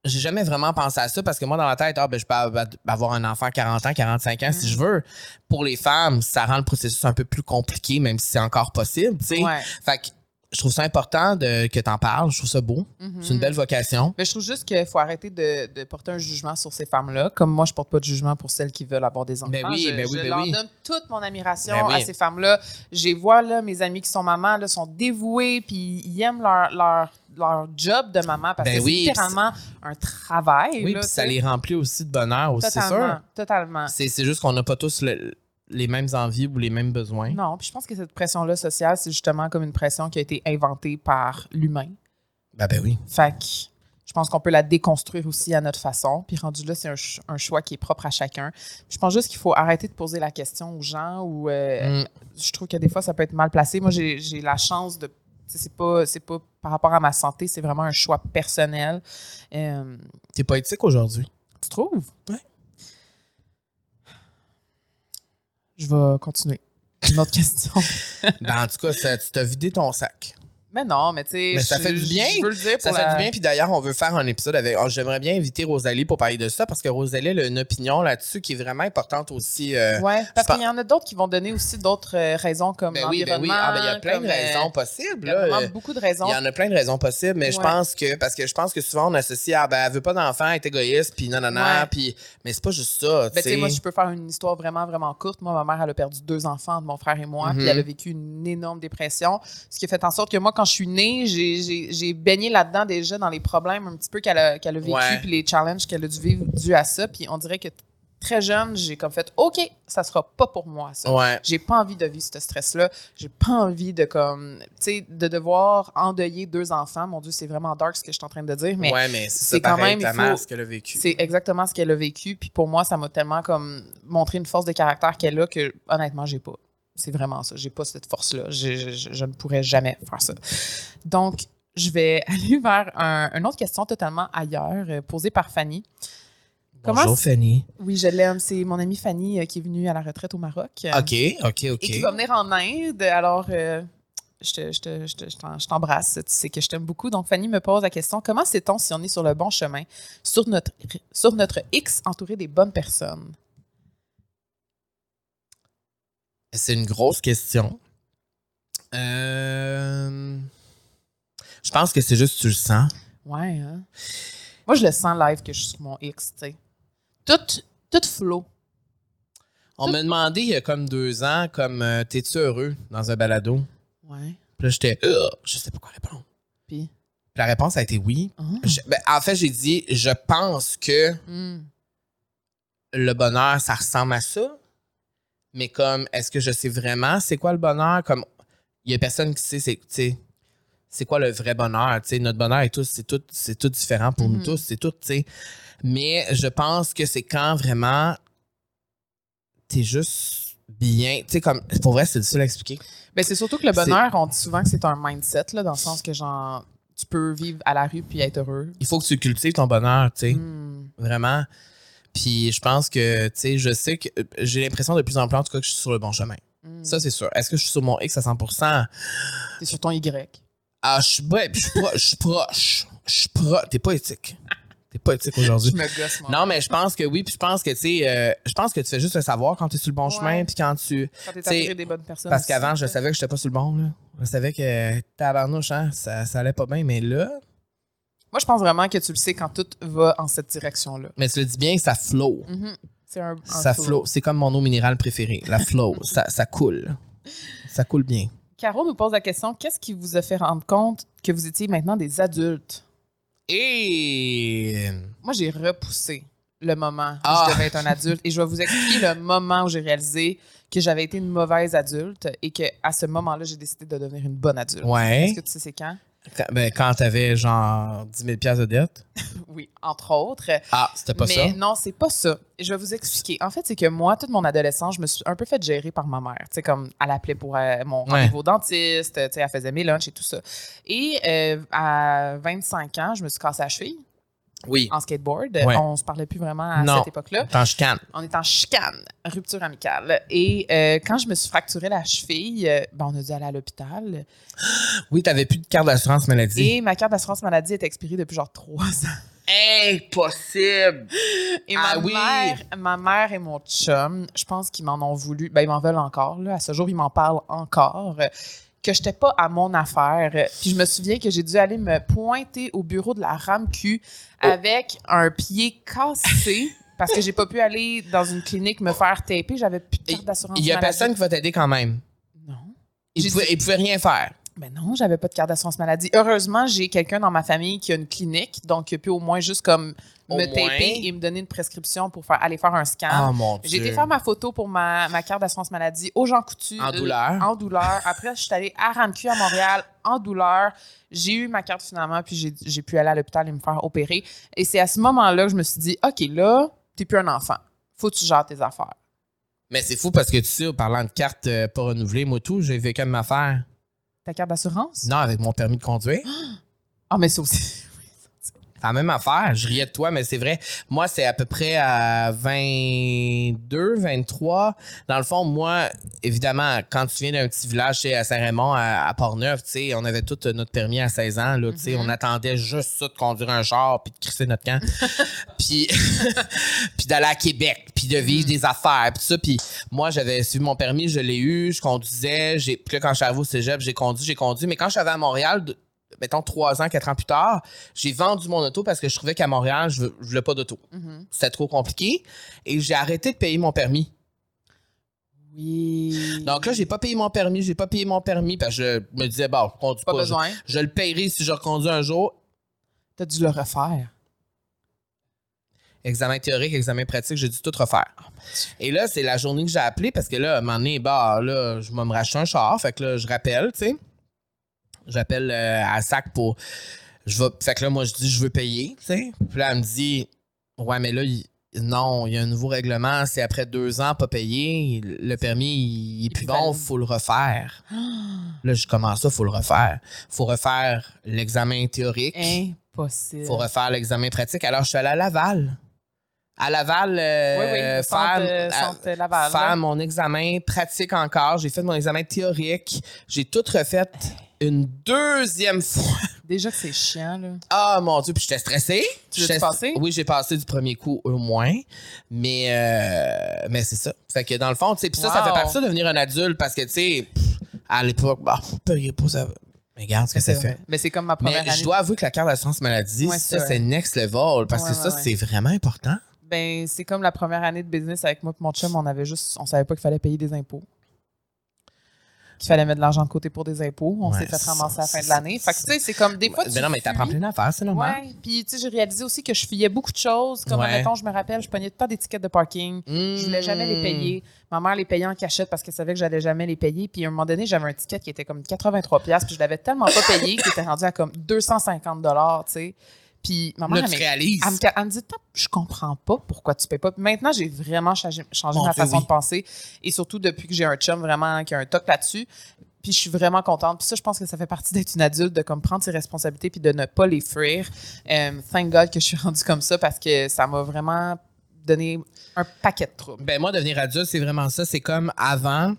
J'ai jamais vraiment pensé à ça parce que moi, dans la tête, ah, ben, je peux av- avoir un enfant à 40 ans, 45 ans si Mm. je veux. Pour les femmes, ça rend le processus un peu plus compliqué, même si c'est encore possible, tu. Ouais. Fait que je trouve ça important de, que t'en parles. Je trouve ça beau. Mhm. C'est une belle vocation. Mais je trouve juste qu'il faut arrêter de, de porter un jugement sur ces femmes-là. Comme moi, je porte pas de jugement pour celles qui veulent avoir des enfants. Ben oui, je, ben oui, je ben leur oui. donne toute mon admiration oui. à ces femmes-là. Je vois, là, mes amis qui sont mamans, là, sont dévoués, puis ils aiment leur, leur, leur job de maman parce Ben que oui, c'est littéralement un travail. Oui, là, ça les remplit aussi de bonheur aussi, c'est sûr. totalement. C'est c'est juste qu'on n'a pas tous le- les mêmes envies ou les mêmes besoins. Non, puis je pense que cette pression-là sociale, c'est justement comme une pression qui a été inventée par l'humain. Ben, ben oui. Fait que je pense qu'on peut la déconstruire aussi à notre façon. Puis rendu là, c'est un, ch- un choix qui est propre à chacun. Je pense juste qu'il faut arrêter de poser la question aux gens ou euh, Mm. je trouve que des fois, ça peut être mal placé. Moi, j'ai la chance de. C'est pas, c'est pas par rapport à ma santé, c'est vraiment un choix personnel. Euh, T'es poétique aujourd'hui. tu trouves? Ouais. Je vais continuer. Une autre question. (laughs) Ben, en tout cas, ça- tu t'as vidé ton sac. Mais non, mais tu sais. Mais ça je- fait du bien. Je veux le dire Ça pour fait la- du bien. Puis d'ailleurs, on veut faire un épisode avec. oh, J'aimerais bien inviter Rosalie pour parler de ça parce que Rosalie elle a une opinion là-dessus qui est vraiment importante aussi. euh, Ouais, parce qu'il y en a d'autres qui vont donner aussi d'autres euh, raisons comme Ben oui, ben oui. Ah, ben, il y a plein comme, de euh, raisons possibles. Il y a là. Euh, beaucoup de raisons. Il y en a plein de raisons possibles, mais je pense que parce que je pense que souvent on associe à ben elle veut pas d'enfant, elle est égoïste, puis non non non, Ouais. puis mais c'est pas juste ça, Ben, tu sais, moi, je peux faire une histoire vraiment, vraiment courte. Moi, ma mère, elle a perdu deux enfants de mon frère et moi, Mhm. puis elle a vécu une énorme dépression. Ce qui a fait en sorte que moi, quand je suis née, j'ai- baigné là-dedans déjà dans les problèmes un petit peu qu'elle a, vécu, Ouais. puis les challenges qu'elle a dû vivre dû à ça. Puis on dirait que très jeune, j'ai comme fait OK, ça sera pas pour moi, ça. Ouais. J'ai pas envie de vivre ce stress-là. J'ai pas envie de comme, tu sais, de devoir endeuiller deux enfants. Mon Dieu, c'est vraiment dark ce que je suis en train de dire, mais ouais, mais c'est quand même, ce qu'elle a vécu. c'est exactement ce qu'elle a vécu. Puis pour moi, ça m'a tellement comme montré une force de caractère qu'elle a que honnêtement, j'ai pas. C'est vraiment ça. J'ai pas cette force-là. Je, je- je- je ne pourrais jamais faire ça. Donc, je vais (laughs) aller vers un- une autre question totalement ailleurs, euh, posée par Fanny. Comment Bonjour Fanny. Oui, je l'aime. C'est mon amie Fanny euh, qui est venue à la retraite au Maroc. euh, OK, OK, OK. Et qui va venir en Inde. Alors, je te- je te- je te- je t'embrasse. Tu sais que je t'aime beaucoup. Donc, Fanny me pose la question comment sait-on si on est sur le bon chemin, sur notre, sur notre X entouré des bonnes personnes? C'est une grosse question. Euh, Je pense que c'est juste que tu le sens. Ouais, hein? Moi, je le sens live que je suis sur mon X, tu sais. Tout, tout flow. On m'a demandé il y a comme deux ans, comme euh, t'es-tu heureux dans un balado? Ouais. Puis là, j'étais, Euh, je sais pas quoi répondre. Puis. La réponse a été oui. Ah. Je- ben, en fait, j'ai dit, je pense que Hmm. le bonheur, ça ressemble à ça. Mais comme, est-ce que je sais vraiment c'est quoi le bonheur? Comme, il y a personne qui sait c'est, tu sais, c'est quoi le vrai bonheur. tu sais. notre bonheur est tous, c'est tout, c'est tout différent pour nous Mhm. tous, c'est tout, tu sais. Mais je pense que c'est quand vraiment t'es juste bien. Tu sais, comme, pour vrai, c'est difficile à expliquer. Ben, c'est surtout que le bonheur, on dit souvent que c'est un mindset, là, dans le sens que, genre, tu peux vivre à la rue puis être heureux. Il faut que tu cultives ton bonheur, tu sais. Hmm. Vraiment. Puis je pense que, tu sais, je sais que j'ai l'impression de plus en plus, en tout cas, que je suis sur le bon chemin. Hmm. Ça, c'est sûr. Est-ce que je suis sur mon X à 100% T'es sur ton Y. Ah, je suis je suis pro- proche. Je suis proche. T'es pas éthique. T'es pas éthique aujourd'hui. me gosse, moi. Non, mais je pense que oui, puis je pense que, tu sais, euh, je pense que tu fais juste le savoir quand tu es sur le bon Ouais. chemin, puis quand tu. Quand t'es des bonnes personnes. Parce qu'avant, je savais que j'étais pas sur le bon, là. Je savais que tabarnouche, hein, ça, ça allait pas bien, mais là. Moi, je pense vraiment que tu le sais quand tout va en cette direction-là. Mais tu le dis bien, ça flow. Mhm. C'est un, un Ça flow. flow. C'est comme mon eau minérale préférée, la flow. (laughs) ça, ça coule. Ça coule bien. Caro nous pose la question qu'est-ce qui vous a fait rendre compte que vous étiez maintenant des adultes? Et. Moi, j'ai repoussé le moment où Ah. je devais être un adulte et je vais vous expliquer le (laughs) moment où j'ai réalisé que j'avais été une mauvaise adulte et que à ce moment-là, j'ai décidé de devenir une bonne adulte. Ouais. Est-ce que tu sais c'est Quand, ben, quand t'avais genre 10 000 piastres de dette? (laughs) Oui, entre autres. Ah, c'était pas mais ça? non, c'est pas ça. Je vais vous expliquer. En fait, c'est que moi, toute mon adolescence, je me suis un peu fait gérer par ma mère. Tu sais, comme elle appelait pour euh, mon Ouais. rendez-vous dentiste, tu sais, elle faisait mes lunchs et tout ça. Et euh, à 25 ans, je me suis cassée la cheville Oui. en skateboard. Ouais. On se parlait plus vraiment à Non. cette époque-là. T'en chicanes. On est en chicane, rupture amicale. Et euh, quand je me suis fracturé la cheville, euh, ben, on a dû aller à l'hôpital. (gasps) Oui, t'avais plus de carte d'assurance maladie. Et ma carte d'assurance maladie est expirée depuis genre trois ans. Impossible! (laughs) Et Ah ma, oui! mère, ma mère et mon chum, je pense qu'ils m'en ont voulu. Ben, ils m'en veulent encore. Là. À ce jour, ils m'en parlent encore. Que j'étais pas à mon affaire. Puis je me souviens que j'ai dû aller me pointer au bureau de la RAMQ avec un pied cassé (laughs) parce que j'ai pas pu aller dans une clinique me faire taper. J'avais plus de carte d'assurance Il y a maladie. personne qui va t'aider quand même. Non. Il J'ai pouvait, rien faire. Ben non, j'avais pas de carte d'assurance maladie. Heureusement, j'ai quelqu'un dans ma famille qui a une clinique, donc il a pu au moins juste comme me taper et me donner une prescription pour faire, aller faire un scan. Ah, mon Dieu. J'ai été faire ma photo pour ma, ma carte d'assurance maladie au Jean Coutu. En euh, douleur. En douleur. Après, je suis allée à RAMQ à Montréal en douleur. J'ai eu ma carte finalement, puis j'ai- pu aller à l'hôpital et me faire opérer. Et c'est à ce moment-là que je me suis dit, OK, là, t'es plus un enfant. Faut que tu gères tes affaires. Mais c'est fou parce que tu sais, en parlant de carte euh, pas renouvelée, moi tout, j'ai vécu même affaire. Ta carte d'assurance? Non, avec mon permis de conduire. Ah, mais c'est aussi. La même affaire. Je riais de toi, mais c'est vrai. Moi, c'est à peu près à 22, 23. Dans le fond, moi, évidemment, quand tu viens d'un petit village chez à Saint-Raymond, à, à Port-Neuf, tu sais, on avait tout notre permis à 16 ans, là, tu sais. On attendait juste ça de conduire un char puis de crisser notre camp. (laughs) puis, (laughs) puis d'aller à Québec, puis de vivre des affaires, puis ça. Puis moi, j'avais suivi mon permis, je l'ai eu, je conduisais. Puis là, quand je suis arrivé au cégep, j'ai conduit, j'ai conduit. Mais quand je suis arrivé à Montréal, mettons trois ans, quatre ans plus tard, j'ai vendu mon auto parce que je trouvais qu'à Montréal, je, veux- je voulais pas d'auto. Mhm. C'était trop compliqué. Et j'ai arrêté de payer mon permis. Oui. Donc là, j'ai pas payé mon permis, j'ai pas payé mon permis parce que je me disais, bon, je conduis pas pas. besoin. Je, je le payerai si je reconduis un jour. T'as dû le refaire. Examen théorique, examen pratique, j'ai dû tout refaire. Et là, c'est la journée que j'ai appelé parce que là, à un moment donné, bah, là, je vais me racheter un char. Fait que là, je rappelle, tu sais. J'appelle euh, à SAC pour. Je vais, fait que là, moi, je dis, je veux payer, tu sais. Puis là, elle me dit, ouais, mais là, il- non, il y a un nouveau règlement. C'est après deux ans, pas payé. Le permis, il, est plus plus bon, faut le refaire. (gasps) Là, je commence ça, faut le refaire? Faut refaire l'examen théorique. Impossible. Faut refaire l'examen pratique. Alors, je suis allé à Laval. À Laval, euh, oui, oui. le faire, euh, à- Laval. faire mon examen pratique encore. J'ai fait mon examen théorique. J'ai tout refait une deuxième fois. Déjà que c'est chiant, là. Ah, mon Dieu, puis j'étais stressé. Tu l'as passé? Oui, j'ai passé du premier coup au moins. Mais, euh, mais c'est ça. Fait que dans le fond, tu sais, puis ça, ça fait partie de devenir un adulte parce que, tu sais, à l'époque, bah, payez pas ça. Mais regarde ce que ça C'est fait. Mais c'est comme ma première Mais année. je dois avouer que la carte d'assurance maladie, Ouais, ça, c'est next level parce Ouais, que ouais, ça, c'est vraiment important. Ben, c'est comme la première année de business avec moi et mon chum, on avait juste, on savait pas qu'il fallait payer des impôts. Qu'il fallait mettre de l'argent de côté pour des impôts. On Ouais, s'est fait ramasser à la fin de l'année. Fait que, tu sais, c'est comme des fois. Ben tu non, mais t'apprends plein d'affaires, c'est normal. Ouais. Puis, tu sais, j'ai réalisé aussi que je fuyais beaucoup de choses. Comme, Ouais. admettons, je me rappelle, je temps des tickets de parking. Je voulais jamais les Hmm. payer. Ma mère les payait en cachette parce qu'elle savait que j'allais jamais les payer. Puis à un moment donné, j'avais un ticket qui était comme 83 pièces puis je l'avais tellement pas payé qu'il était rendu à comme 250 dollars, tu sais. Puis ma mère Là, tu réalises. elle me, elle me dit je comprends pas pourquoi tu payes pas. Puis maintenant, j'ai vraiment changé, changé ma Dieu, façon oui. de penser et surtout depuis que j'ai un chum vraiment qui a un toc là-dessus. Puis je suis vraiment contente. Puis ça, je pense que ça fait partie d'être une adulte, de comme prendre ses responsabilités puis de ne pas les fuir. Euh, thank God que je suis (laughs) rendue comme ça parce que ça m'a vraiment donné un paquet de troubles. Ben moi, devenir adulte, c'est vraiment ça. C'est comme avant,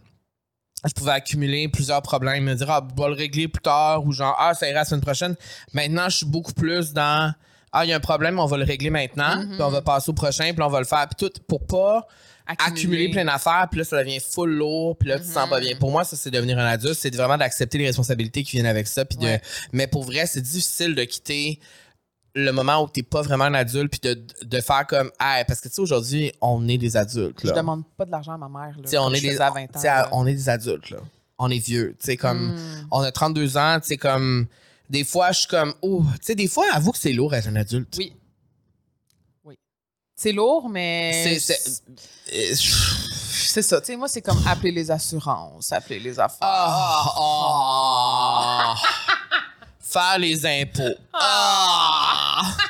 je pouvais accumuler plusieurs problèmes, me dire, ah, je vais le régler plus tard, ou genre, ah, ça ira la semaine prochaine. Maintenant, je suis beaucoup plus dans, ah, il y a un problème, on va le régler maintenant, Mhm. puis on va passer au prochain, puis on va le faire, puis tout, pour pas accumuler plein d'affaires, puis là, ça devient full lourd, puis là, tu te sens pas bien. Pour moi, ça, c'est devenir un adulte, c'est vraiment d'accepter les responsabilités qui viennent avec ça, puis de... Mais pour vrai, c'est difficile de quitter le moment où t'es pas vraiment un adulte, puis de, de faire comme, ah, parce que, tu sais, aujourd'hui, on est des adultes, Je là. demande pas de l'argent à ma mère. Là, on est je des, faisais à 20 ans. tu sais, là. on est des adultes, là. On est vieux. Tu sais, comme, Mm. on a 32 ans, tu sais, comme, des fois, je suis comme, oh, tu sais, des fois, avoue que c'est lourd être un adulte. Oui. Oui. C'est lourd, mais. C'est, ça. Tu sais, moi, c'est comme appeler les assurances, appeler les affaires. ah, ah. Faire les impôts. Ah. (laughs)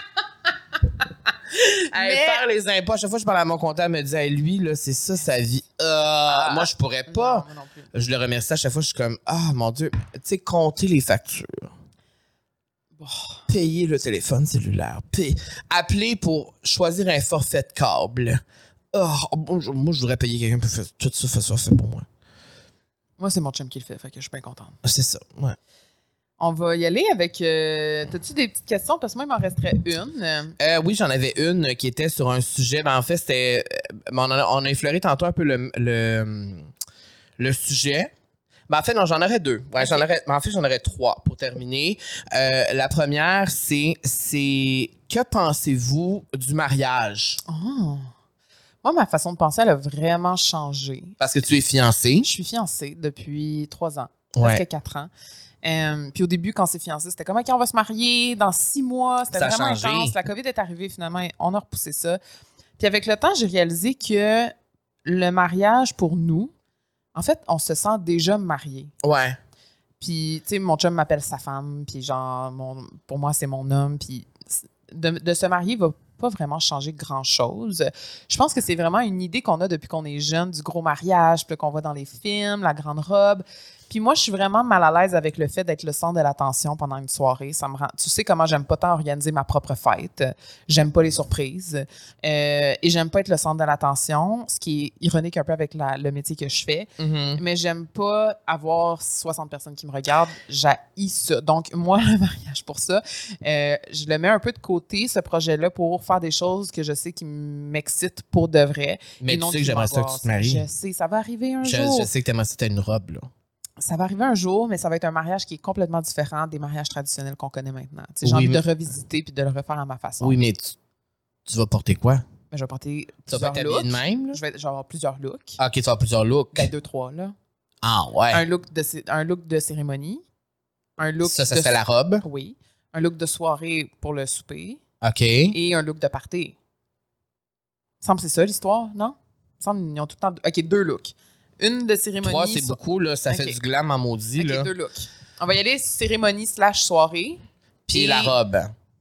Hey, Mais- Faire les impôts. À chaque fois que je parle à mon comptable, elle me dit, Hey, lui, là, c'est ça sa vie. Ah, moi, je pourrais pas. Non. Je le remercie à chaque fois. Je suis comme, ah, mon Dieu, tu sais, compter les factures. Bon. Payer le téléphone cellulaire. Payer. Appeler pour choisir un forfait de câble. Ah, je- moi, je voudrais payer quelqu'un pour faire tout ça, faire ça, fait pour moi. Moi, c'est mon chum qui le fait, fait que je suis bien contente. C'est ça, ouais. On va y aller avec. euh, T'as-tu des petites questions? Parce que moi, il m'en resterait une. Euh, oui, j'en avais une qui était sur un sujet. Ben, en fait, c'était. euh, On a, on a effleuré tantôt un peu le, le, le sujet. Ben, en fait, non, j'en aurais deux. Ouais, j'en aurais, ben, en fait, j'en aurais trois pour terminer. Euh, la première, c'est, c'est que pensez-vous du mariage? Oh. Moi, ma façon de penser, elle a vraiment changé. Parce que tu es fiancé. Je suis fiancée depuis trois ans, Ouais. presque quatre ans. Euh, puis au début, quand on s'est fiancés, c'était comme, OK, on va se marier dans six mois. C'était vraiment intense. La COVID est arrivée finalement, et on a repoussé ça. Puis avec le temps, j'ai réalisé que le mariage pour nous, en fait, on se sent déjà marié. Ouais. Puis, tu sais, mon chum m'appelle sa femme, puis genre, mon- pour moi, c'est mon homme. Puis de, de se marier va pas vraiment changer grand-chose. Je pense que c'est vraiment une idée qu'on a depuis qu'on est jeune, du gros mariage, puis qu'on voit dans les films, la grande robe. Puis moi, je suis vraiment mal à l'aise avec le fait d'être le centre de l'attention pendant une soirée. Ça me rend. Tu sais comment j'aime pas tant organiser ma propre fête. J'aime pas les surprises. Euh, et j'aime pas être le centre de l'attention, ce qui est ironique un peu avec la- le métier que je fais. Mhm. Mais j'aime pas avoir 60 personnes qui me regardent. J'haïs ça. Donc, moi, (laughs) le mariage pour ça, euh, je le mets un peu de côté, ce projet-là, pour faire des choses que je sais qui m'excitent pour de vrai. Mais et tu non sais que j'aimerais ça que tu te maries. Je sais, ça va arriver un Je, jour. je sais que t'aimerais ça, t'as une robe, là. Ça va arriver un jour, mais ça va être un mariage qui est complètement différent des mariages traditionnels qu'on connaît maintenant. Tu sais, J'ai Oui, envie mais- de revisiter puis de le refaire à ma façon. Oui, mais tu, tu vas porter quoi? Mais je vais porter Tu plusieurs looks. de même, là? Je vais, je vais avoir plusieurs looks. Ah, ok, tu vas avoir plusieurs looks. Ben, deux, trois, là. Ah, ouais. Un, look de, cé- un look de cérémonie. Un look ça, ça de serait la robe? Oui. Un look de soirée pour le souper OK. et un look de party. Il me semble que c'est ça l'histoire, non? Il me semble qu'ils ont tout le temps. OK, deux looks. Une de cérémonie. Trois, c'est so- beaucoup, là. Ça fait du glam en maudit, là. deux looks. On va y aller cérémonie slash soirée. Puis la robe.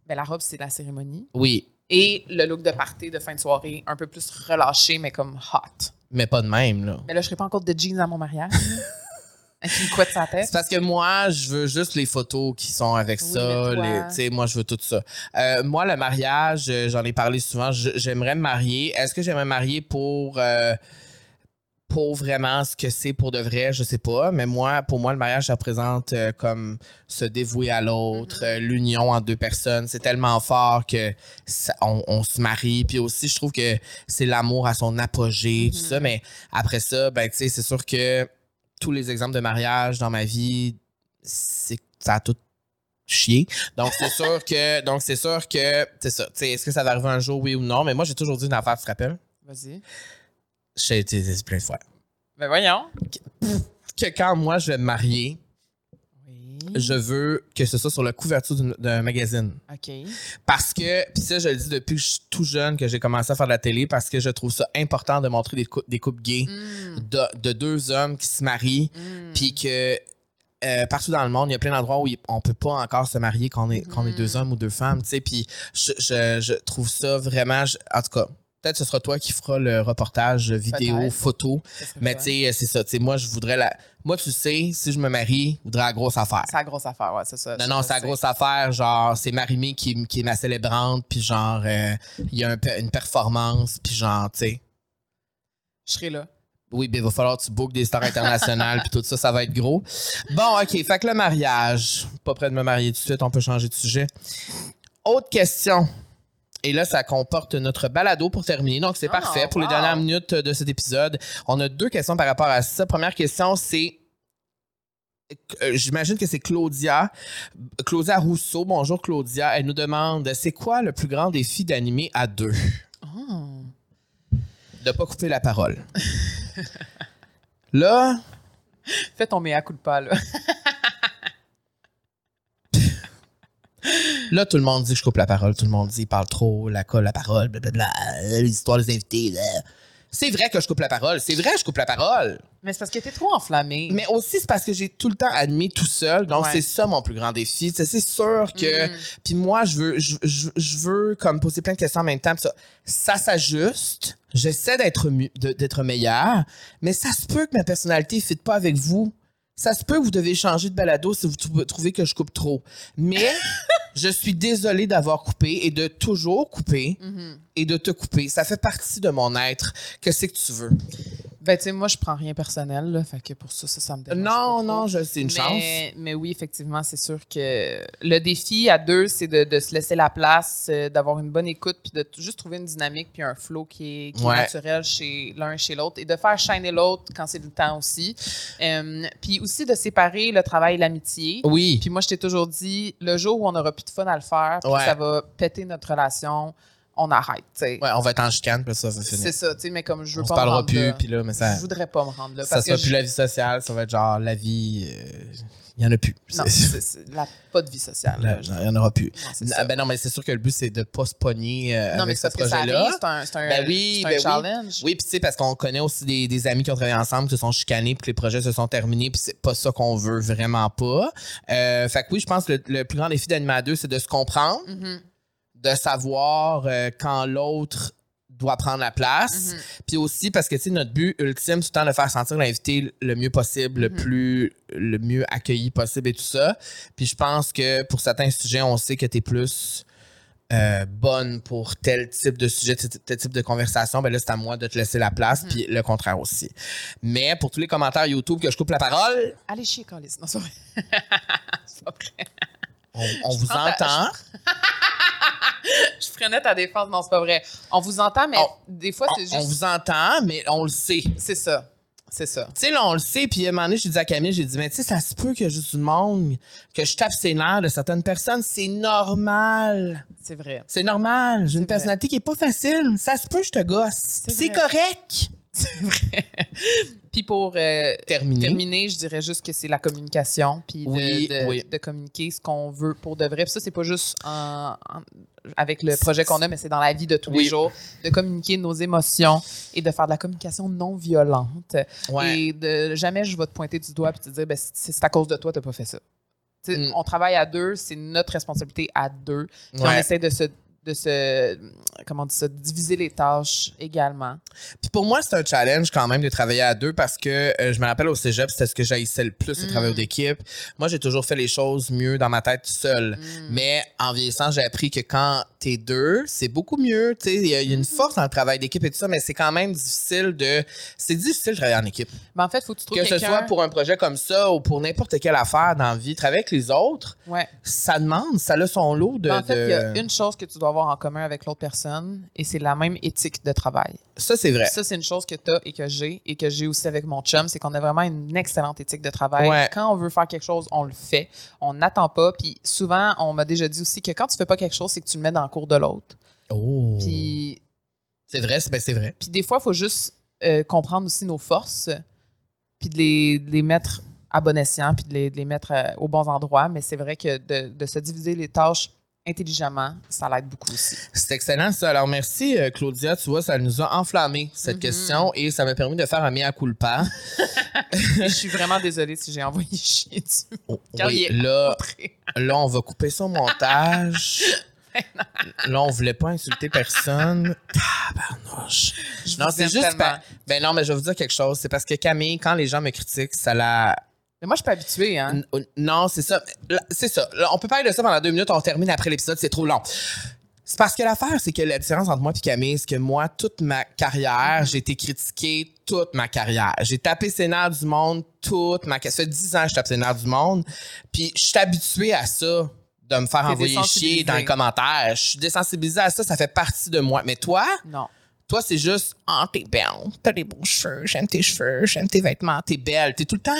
Ben, la robe, c'est la cérémonie. Oui, Et le look de party de fin de soirée, un peu plus relâché, mais comme hot. mais pas de même, là. Mais là, je serai pas encore de jeans à mon mariage. (laughs) Avec une couette la tête. C'est parce que moi, je veux juste les photos qui sont avec Oui, ça. Tu sais, moi, je veux tout ça. Euh, moi, le mariage, euh, j'en ai parlé souvent. J'aimerais me marier. Est-ce que j'aimerais me marier pour, euh, pour vraiment ce que c'est pour de vrai? Je sais pas. Mais moi, pour moi, le mariage, ça représente euh, comme se dévouer à l'autre, Mm-hmm. euh, l'union entre deux personnes. C'est tellement fort que ça- on, on se marie. Puis aussi, je trouve que c'est l'amour à son apogée, tout Mm-hmm. ça. Mais après ça, ben, tu sais, c'est sûr que tous les exemples de mariage dans ma vie, c'est ça a tout chié. Donc c'est sûr (laughs) que donc c'est sûr que c'est ça. Tu sais, est-ce que ça va arriver un jour oui ou non? Mais moi j'ai toujours dit une affaire, rappelles? Vas-y. J'ai été dit plein de fois Ben, voyons. que quand moi je vais me marier, Oui. je veux que ce soit sur la couverture d'un magazine. OK. Parce que, puis ça, je le dis depuis que je suis tout jeune que j'ai commencé à faire de la télé, parce que je trouve ça important de montrer des, cou- des couples gays Mm. de, de deux hommes qui se marient, Mm. puis que euh, partout dans le monde, il y a plein d'endroits où on peut pas encore se marier quand on est, quand on est deux Mm. hommes ou deux femmes, tu sais, puis je, je- je trouve ça vraiment, je- en tout cas, peut-être ce sera toi qui feras le reportage vidéo, photo, mais tu sais, c'est ça, moi, je voudrais la... Moi, tu sais, si je me marie, je voudrais la grosse affaire. C'est la grosse affaire, ouais, c'est ça. Non, non, c'est la grosse affaire. Genre, c'est Marimé qui, qui est ma célébrante, puis genre, euh, il y a un une performance, puis genre, tu sais. Je serai là. Oui, ben, il va falloir que tu bookes des stars internationales, puis tout ça, ça va être gros. Bon, OK, fait que le mariage. Pas prêt de me marier tout de suite, on peut changer de sujet. Autre question. Et là, ça comporte notre balado pour terminer. Donc, c'est Ah, parfait. Pour les dernières minutes de cet épisode, on a deux questions par rapport à ça. Première question, c'est. euh, J'imagine que c'est Claudia. Claudia Rousseau. Bonjour, Claudia. Elle nous demande c'est quoi le plus grand défi d'animer à deux? Oh. De pas couper la parole. (laughs) Là, Fais ton mea culpa, là. (laughs) Là, tout le monde dit que je coupe la parole. Tout le monde dit, il parle trop, la colle, la parole, blablabla, les histoires des invités. C'est vrai que je coupe la parole. C'est vrai que je coupe la parole. Mais c'est parce que t'es trop enflammé. Mais aussi, c'est parce que j'ai tout le temps admis tout seul. Donc, Ouais. c'est ça mon plus grand défi. C'est sûr que. Mhm. Puis moi, je veux, je, je- je veux comme poser plein de questions en même temps. Ça, ça s'ajuste. J'essaie d'être d'être meilleur. Mais ça se peut que ma personnalité ne fit pas avec vous. Ça se peut que vous devez changer de balado si vous trou- trouvez que je coupe trop. Mais (laughs) je suis désolé d'avoir coupé et de toujours couper Mhm. et de te couper. Ça fait partie de mon être. Que c'est que tu veux? Ben, tu sais, moi, je prends rien personnel, là. Fait que pour ça, ça, ça me dérange. Non, non, c'est une chance. mais, oui, effectivement, c'est sûr que le défi à deux, c'est de, de se laisser la place, euh, d'avoir une bonne écoute, puis de juste trouver une dynamique puis un flow qui est, qui est Ouais. naturel chez l'un et chez l'autre, et de faire shiner l'autre quand c'est le temps aussi. Euh, puis aussi de séparer le travail et l'amitié. Oui. Puis moi, je t'ai toujours dit, le jour où on n'aura plus de fun à le faire, puis Ouais. ça va péter notre relation, on arrête, tu sais. Ouais, on va être en chicane, puis ça va finir. C'est ça, tu sais, mais comme je veux On pas me parlera plus, puis là, mais ça, Je voudrais pas me rendre là. ça parce sera que plus je- la vie sociale, ça va être genre la vie. Il y en a plus. Non, C'est- la, pas de vie sociale. Il y en aura plus. Non, Ah, ben non, mais c'est sûr que le but, c'est de pas se pogner euh, non, mais avec ce projet-là. c'est un, c'est un, Ben oui, un ben oui. challenge. Oui, puis tu sais, parce qu'on connaît aussi des, des amis qui ont travaillé ensemble, qui se sont chicanés, puis que les projets se sont terminés, puis c'est pas ça qu'on veut vraiment pas. Euh, fait que oui, je pense que le, le plus grand défi d'Anima 2, c'est de se comprendre, Mhm. De savoir euh, quand l'autre doit prendre la place. Puis aussi parce que, tu sais, notre but ultime, c'est tout le temps de faire sentir l'invité le mieux possible, le plus, le mieux accueilli possible et tout ça. Puis je pense que pour certains sujets, on sait que tu es plus euh, bonne pour tel type de sujet, tel, type de conversation, ben là, c'est à moi de te laisser la place, puis le contraire aussi. Mais pour tous les commentaires YouTube que je coupe la parole, Allez chier, Carlis. Non, c'est vrai. c'est pas vrai. on, on vous ta- entend. (laughs) Je prenais ta défense. Non, c'est pas vrai. On vous entend, mais On- des fois, c'est On, on juste. vous entend, mais on le sait. Tu C'est ça. C'est ça. sais, là, on le sait, puis à un moment donné, j'ai dit à Camille, j'ai dit, mais tu sais, ça se peut qu'il y a juste du monde, que je tape ses nerfs de certaines personnes, c'est normal. C'est vrai. C'est normal. J'ai une vrai. personnalité qui est pas facile. Ça se peut, je te gosse. C'est correct. (laughs) C'est vrai. Puis pour euh, Terminé. terminer, je dirais juste que c'est la communication, puis de, Oui, de- oui. de communiquer ce qu'on veut pour de vrai. Puis ça, c'est pas juste en- en- avec le projet qu'on a, mais c'est dans la vie de tous Oui. les jours, de communiquer nos émotions et de faire de la communication non violente. Ouais. Et de jamais je vais te pointer du doigt et te dire, ben, c'est à cause de toi, t'as pas fait ça. Mm. On travaille à deux, c'est notre responsabilité à deux. Puis on essaie de se, de se, comment on dit ça, diviser les tâches également. Puis pour moi, c'est un challenge quand même de travailler à deux parce que euh, je me rappelle au cégep, c'était ce que j'haïssais le plus, c'est Mm. travailler d'équipe. Moi, j'ai toujours fait les choses mieux dans ma tête seul. Mm. Mais en vieillissant, j'ai appris que quand t'es deux, c'est beaucoup mieux. Il y, a une Mm-hmm. force dans le travail d'équipe et tout ça, mais c'est quand même difficile de. C'est difficile de travailler en équipe. Mais en fait, faut que tu trouves Que ce soit pour un projet comme ça ou pour n'importe quelle affaire dans la vie, travailler avec les autres, Ouais. ça demande, ça a son lot de. Ben, en fait, il y a une chose que tu dois avoir en commun avec l'autre personne et c'est la même éthique de travail. Ça, c'est vrai. Ça, c'est une chose que tu as et que j'ai et que j'ai aussi avec mon chum, c'est qu'on a vraiment une excellente éthique de travail. Ouais. Quand on veut faire quelque chose, on le fait. On n'attend pas. Puis souvent, on m'a déjà dit aussi que quand tu fais pas quelque chose, c'est que tu le mets dans le cours de l'autre. Oh. Puis, C'est vrai, c'est ben, c'est vrai. puis des fois, il faut juste euh, comprendre aussi nos forces puis de les, de les mettre à bon escient puis de les, de les mettre euh, aux bons endroits. Mais c'est vrai que de, de se diviser les tâches intelligemment, ça l'aide beaucoup aussi. C'est excellent ça. Alors merci euh, Claudia, tu vois, ça nous a enflammé cette Mhm. question et ça m'a permis de faire un mea culpa. (laughs) je suis vraiment désolée si j'ai envoyé chier dessus. Car Oui, là, là, on va couper ça au montage. (laughs) là, on voulait pas insulter personne. Tabarnouche. Je Non, c'est juste. Ben non, mais je vais vous dire quelque chose. C'est parce que Camille, quand les gens me critiquent, ça la. Mais moi, je suis pas habituée, hein. N- Non, c'est ça. C'est ça. Là, on peut parler de ça pendant deux minutes, on termine après l'épisode, c'est trop long. C'est parce que l'affaire, c'est que la différence entre moi et Camille, c'est que moi, toute ma carrière, j'ai été critiquée toute ma carrière. J'ai tapé nerfs du monde toute ma carrière. Ça fait dix ans que je tape nerfs du monde. Puis je suis habituée à ça, de me faire envoyer chier dans les commentaires. Je suis désensibilisée à ça, ça fait partie de moi. Mais toi, Non. toi, c'est juste, ah, t'es belle, t'as des beaux cheveux, j'aime tes cheveux, j'aime tes vêtements, t'es belle. T'es tout le temps,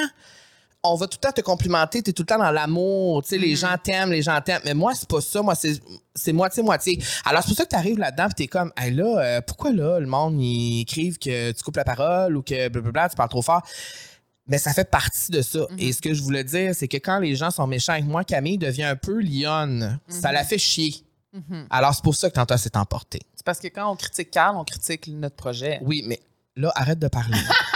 on va tout le temps te complimenter, t'es tout le temps dans l'amour, tu sais, les gens t'aiment, les gens t'aiment. Mais moi, c'est pas ça, moi, c'est, c'est moitié-moitié. Alors, c'est pour ça que t'arrives là-dedans pis t'es comme, hey là, euh, pourquoi là, le monde, ils écrivent que tu coupes la parole ou que blablabla, tu parles trop fort. Mais ça fait partie de ça. Et ce que je voulais dire, c'est que quand les gens sont méchants avec moi, Camille devient un peu lionne. Ça la fait chier. Mhm. Alors, c'est pour ça que Tanta s'est emporté. C'est parce que quand on critique Carl, on critique notre projet. Oui, mais là, arrête de parler. (laughs)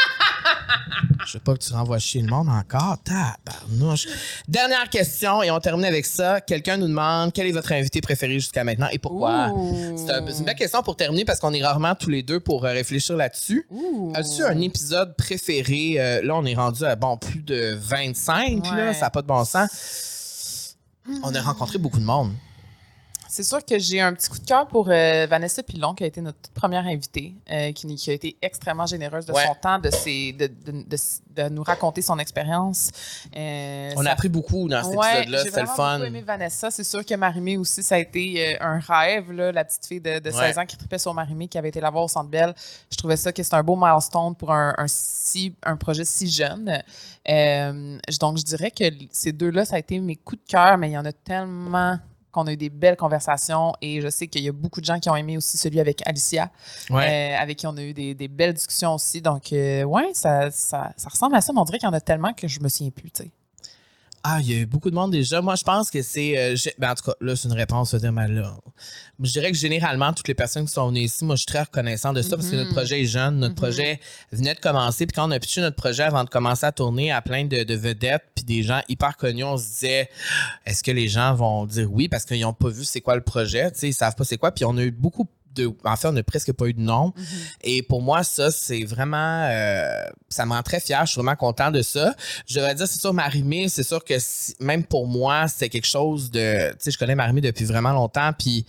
Je veux pas que tu renvoies chier le monde encore. Tabarnouche. Dernière question et on termine avec ça. Quelqu'un nous demande quel est votre invité préféré jusqu'à maintenant et pourquoi? C'est un- c'est une belle question pour terminer parce qu'on est rarement tous les deux pour euh, réfléchir là-dessus. Ouh. As-tu un épisode préféré? Euh, là, on est rendu à bon, plus de 25, là, Ouais. ça n'a pas de bon sens. On a rencontré beaucoup de monde. C'est sûr que j'ai un petit coup de cœur pour euh, Vanessa Pilon, qui a été notre toute première invitée, euh, qui, qui a été extrêmement généreuse de Ouais. son temps, de, ses, de, de, de, de nous raconter son expérience. Euh, On ça a appris beaucoup dans cet Ouais, épisode-là. j'ai C'était le fun. beaucoup aimé Vanessa. C'est sûr que Marimé aussi, ça a été un rêve, là, la petite fille de, de 16 Ouais. ans qui tripait sur Marimé, qui avait été la voir au Centre Bell. Je trouvais ça que c'était un beau milestone pour un, un, si, un projet si jeune. Je- donc, je dirais que ces deux-là, ça a été mes coups de cœur, mais il y en a tellement qu'on a eu des belles conversations et je sais qu'il y a beaucoup de gens qui ont aimé aussi celui avec Alicia, Ouais. euh, avec qui on a eu des, des belles discussions aussi. Donc, euh, ouais, ça, ça, ça ressemble à ça, mais on dirait qu'il y en a tellement que je me souviens plus, tu sais. Ah, il y a eu beaucoup de monde déjà. Moi, je pense que c'est. euh, ben, en tout cas, là, c'est une réponse à dire, mais là. Je dirais que généralement, toutes les personnes qui sont venues ici, moi, je suis très reconnaissant de ça parce que notre projet est jeune. Notre Mhm. projet venait de commencer. Puis quand on a pitché notre projet avant de commencer à tourner à plein de, de vedettes, puis des gens hyper connus, on se disait, est-ce que les gens vont dire oui? Parce qu'ils n'ont pas vu c'est quoi le projet? Sais, ils savent pas c'est quoi. Puis on a eu beaucoup de. En fait, on n'a presque pas eu de nom. Mhm. Et pour moi, ça, c'est vraiment. euh, ça me rend très fier. Je suis vraiment content de ça. Je vais dire, c'est sûr, Marimé, c'est sûr que si- même pour moi, c'est quelque chose de. Tu sais, je connais Marimé depuis vraiment longtemps. Puis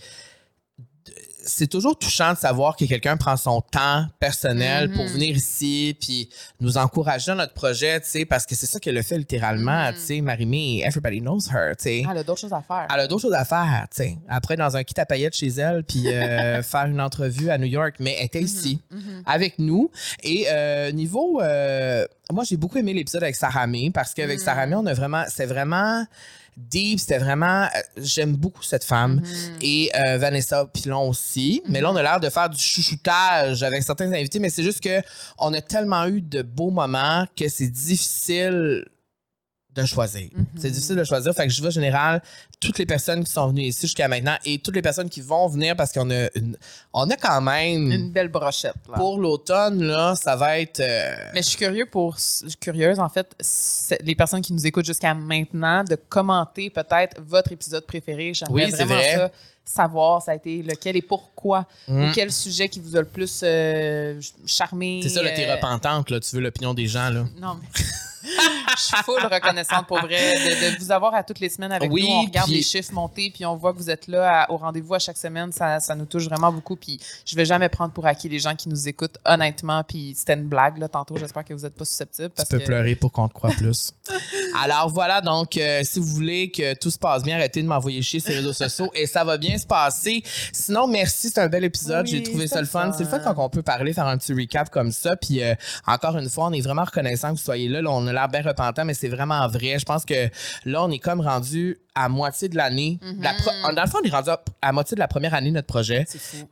c'est toujours touchant de savoir que quelqu'un prend son temps personnel pour Mhm. venir ici puis nous encourager dans notre projet, tu sais, parce que c'est ça qu'elle a fait littéralement, Mhm. tu sais, Marimé, everybody knows her, tu sais. Elle a d'autres choses à faire. Elle a d'autres choses à faire, tu sais. Après, dans un kit à paillettes chez elle, puis euh, (laughs) faire une entrevue à New York, mais elle était ici, Mhm. avec nous. Et euh, niveau... euh, moi, j'ai beaucoup aimé l'épisode avec Sarah May, parce qu'avec Mm. Sarah May, on a vraiment... C'était vraiment deep, c'était vraiment... euh, J'aime beaucoup cette femme. Mhm. Et euh, Vanessa Pilon aussi. Mais là, on a l'air de faire du chouchoutage avec certains invités, mais c'est juste que on a tellement eu de beaux moments que c'est difficile de choisir. Mhm. C'est difficile de choisir. Fait que je veux en général toutes les personnes qui sont venues ici jusqu'à maintenant et toutes les personnes qui vont venir parce qu'on a une, on a quand même Une belle brochette. Là. pour l'automne là, ça va être euh, Mais je suis curieux pour, je suis curieuse en fait, les personnes qui nous écoutent jusqu'à maintenant, de commenter peut-être votre épisode préféré. J'aimerais Oui, vraiment vrai. ça savoir, ça a été lequel et pourquoi, mm. ou quel sujet qui vous a le plus euh, charmé. c'est ça là, t'es euh, repentante là, tu veux l'opinion des gens là. Non, mais (laughs) je suis full reconnaissante pour vrai de, de vous avoir à toutes les semaines avec Oui, nous. On regarde puis- les chiffres monter, puis on voit que vous êtes là à- au rendez-vous à chaque semaine. Ça, ça nous touche vraiment beaucoup. Puis je vais jamais prendre pour acquis les gens qui nous écoutent, honnêtement. Puis c'était une blague là, tantôt. J'espère que vous n'êtes pas susceptibles. Tu peux que... pleurer pour qu'on te croie plus. (laughs) Alors voilà, donc euh, si vous voulez que tout se passe bien, arrêtez de m'envoyer chier sur les réseaux sociaux et ça va bien se passer. Sinon, merci, c'est un bel épisode. Oui, J'ai trouvé ça le fun. C'est le fun fun. quand on peut parler, faire un petit recap comme ça. Puis euh, encore une fois, on est vraiment reconnaissant que vous soyez là. Là, on a l'air bien repentant, mais c'est vraiment vrai. Je pense que là, on est comme rendu à moitié de l'année. La pro- Dans le fond, on est rendu à, à moitié de la première année de notre projet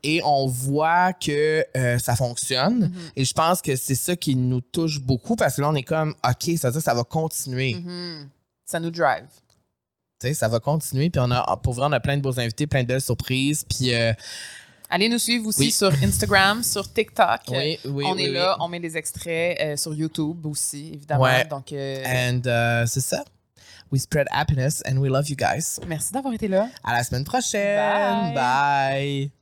et on voit que euh, ça fonctionne. Mhm. Et je pense que c'est ça qui nous touche beaucoup parce que là, on est comme, OK, ça veut dire que ça va continuer. Mhm. Ça nous drive. Tu sais, ça va continuer. Puis on a, pour vrai, on a plein de beaux invités, plein de belles surprises. Puis euh, Allez nous suivre aussi Oui. sur Instagram, (laughs) sur TikTok. oui, oui, on est là, on met les extraits euh, sur YouTube aussi, évidemment. Ouais. Donc, euh, And euh, c'est ça. We spread happiness and we love you guys. merci d'avoir été là. À la semaine prochaine. Bye. Bye.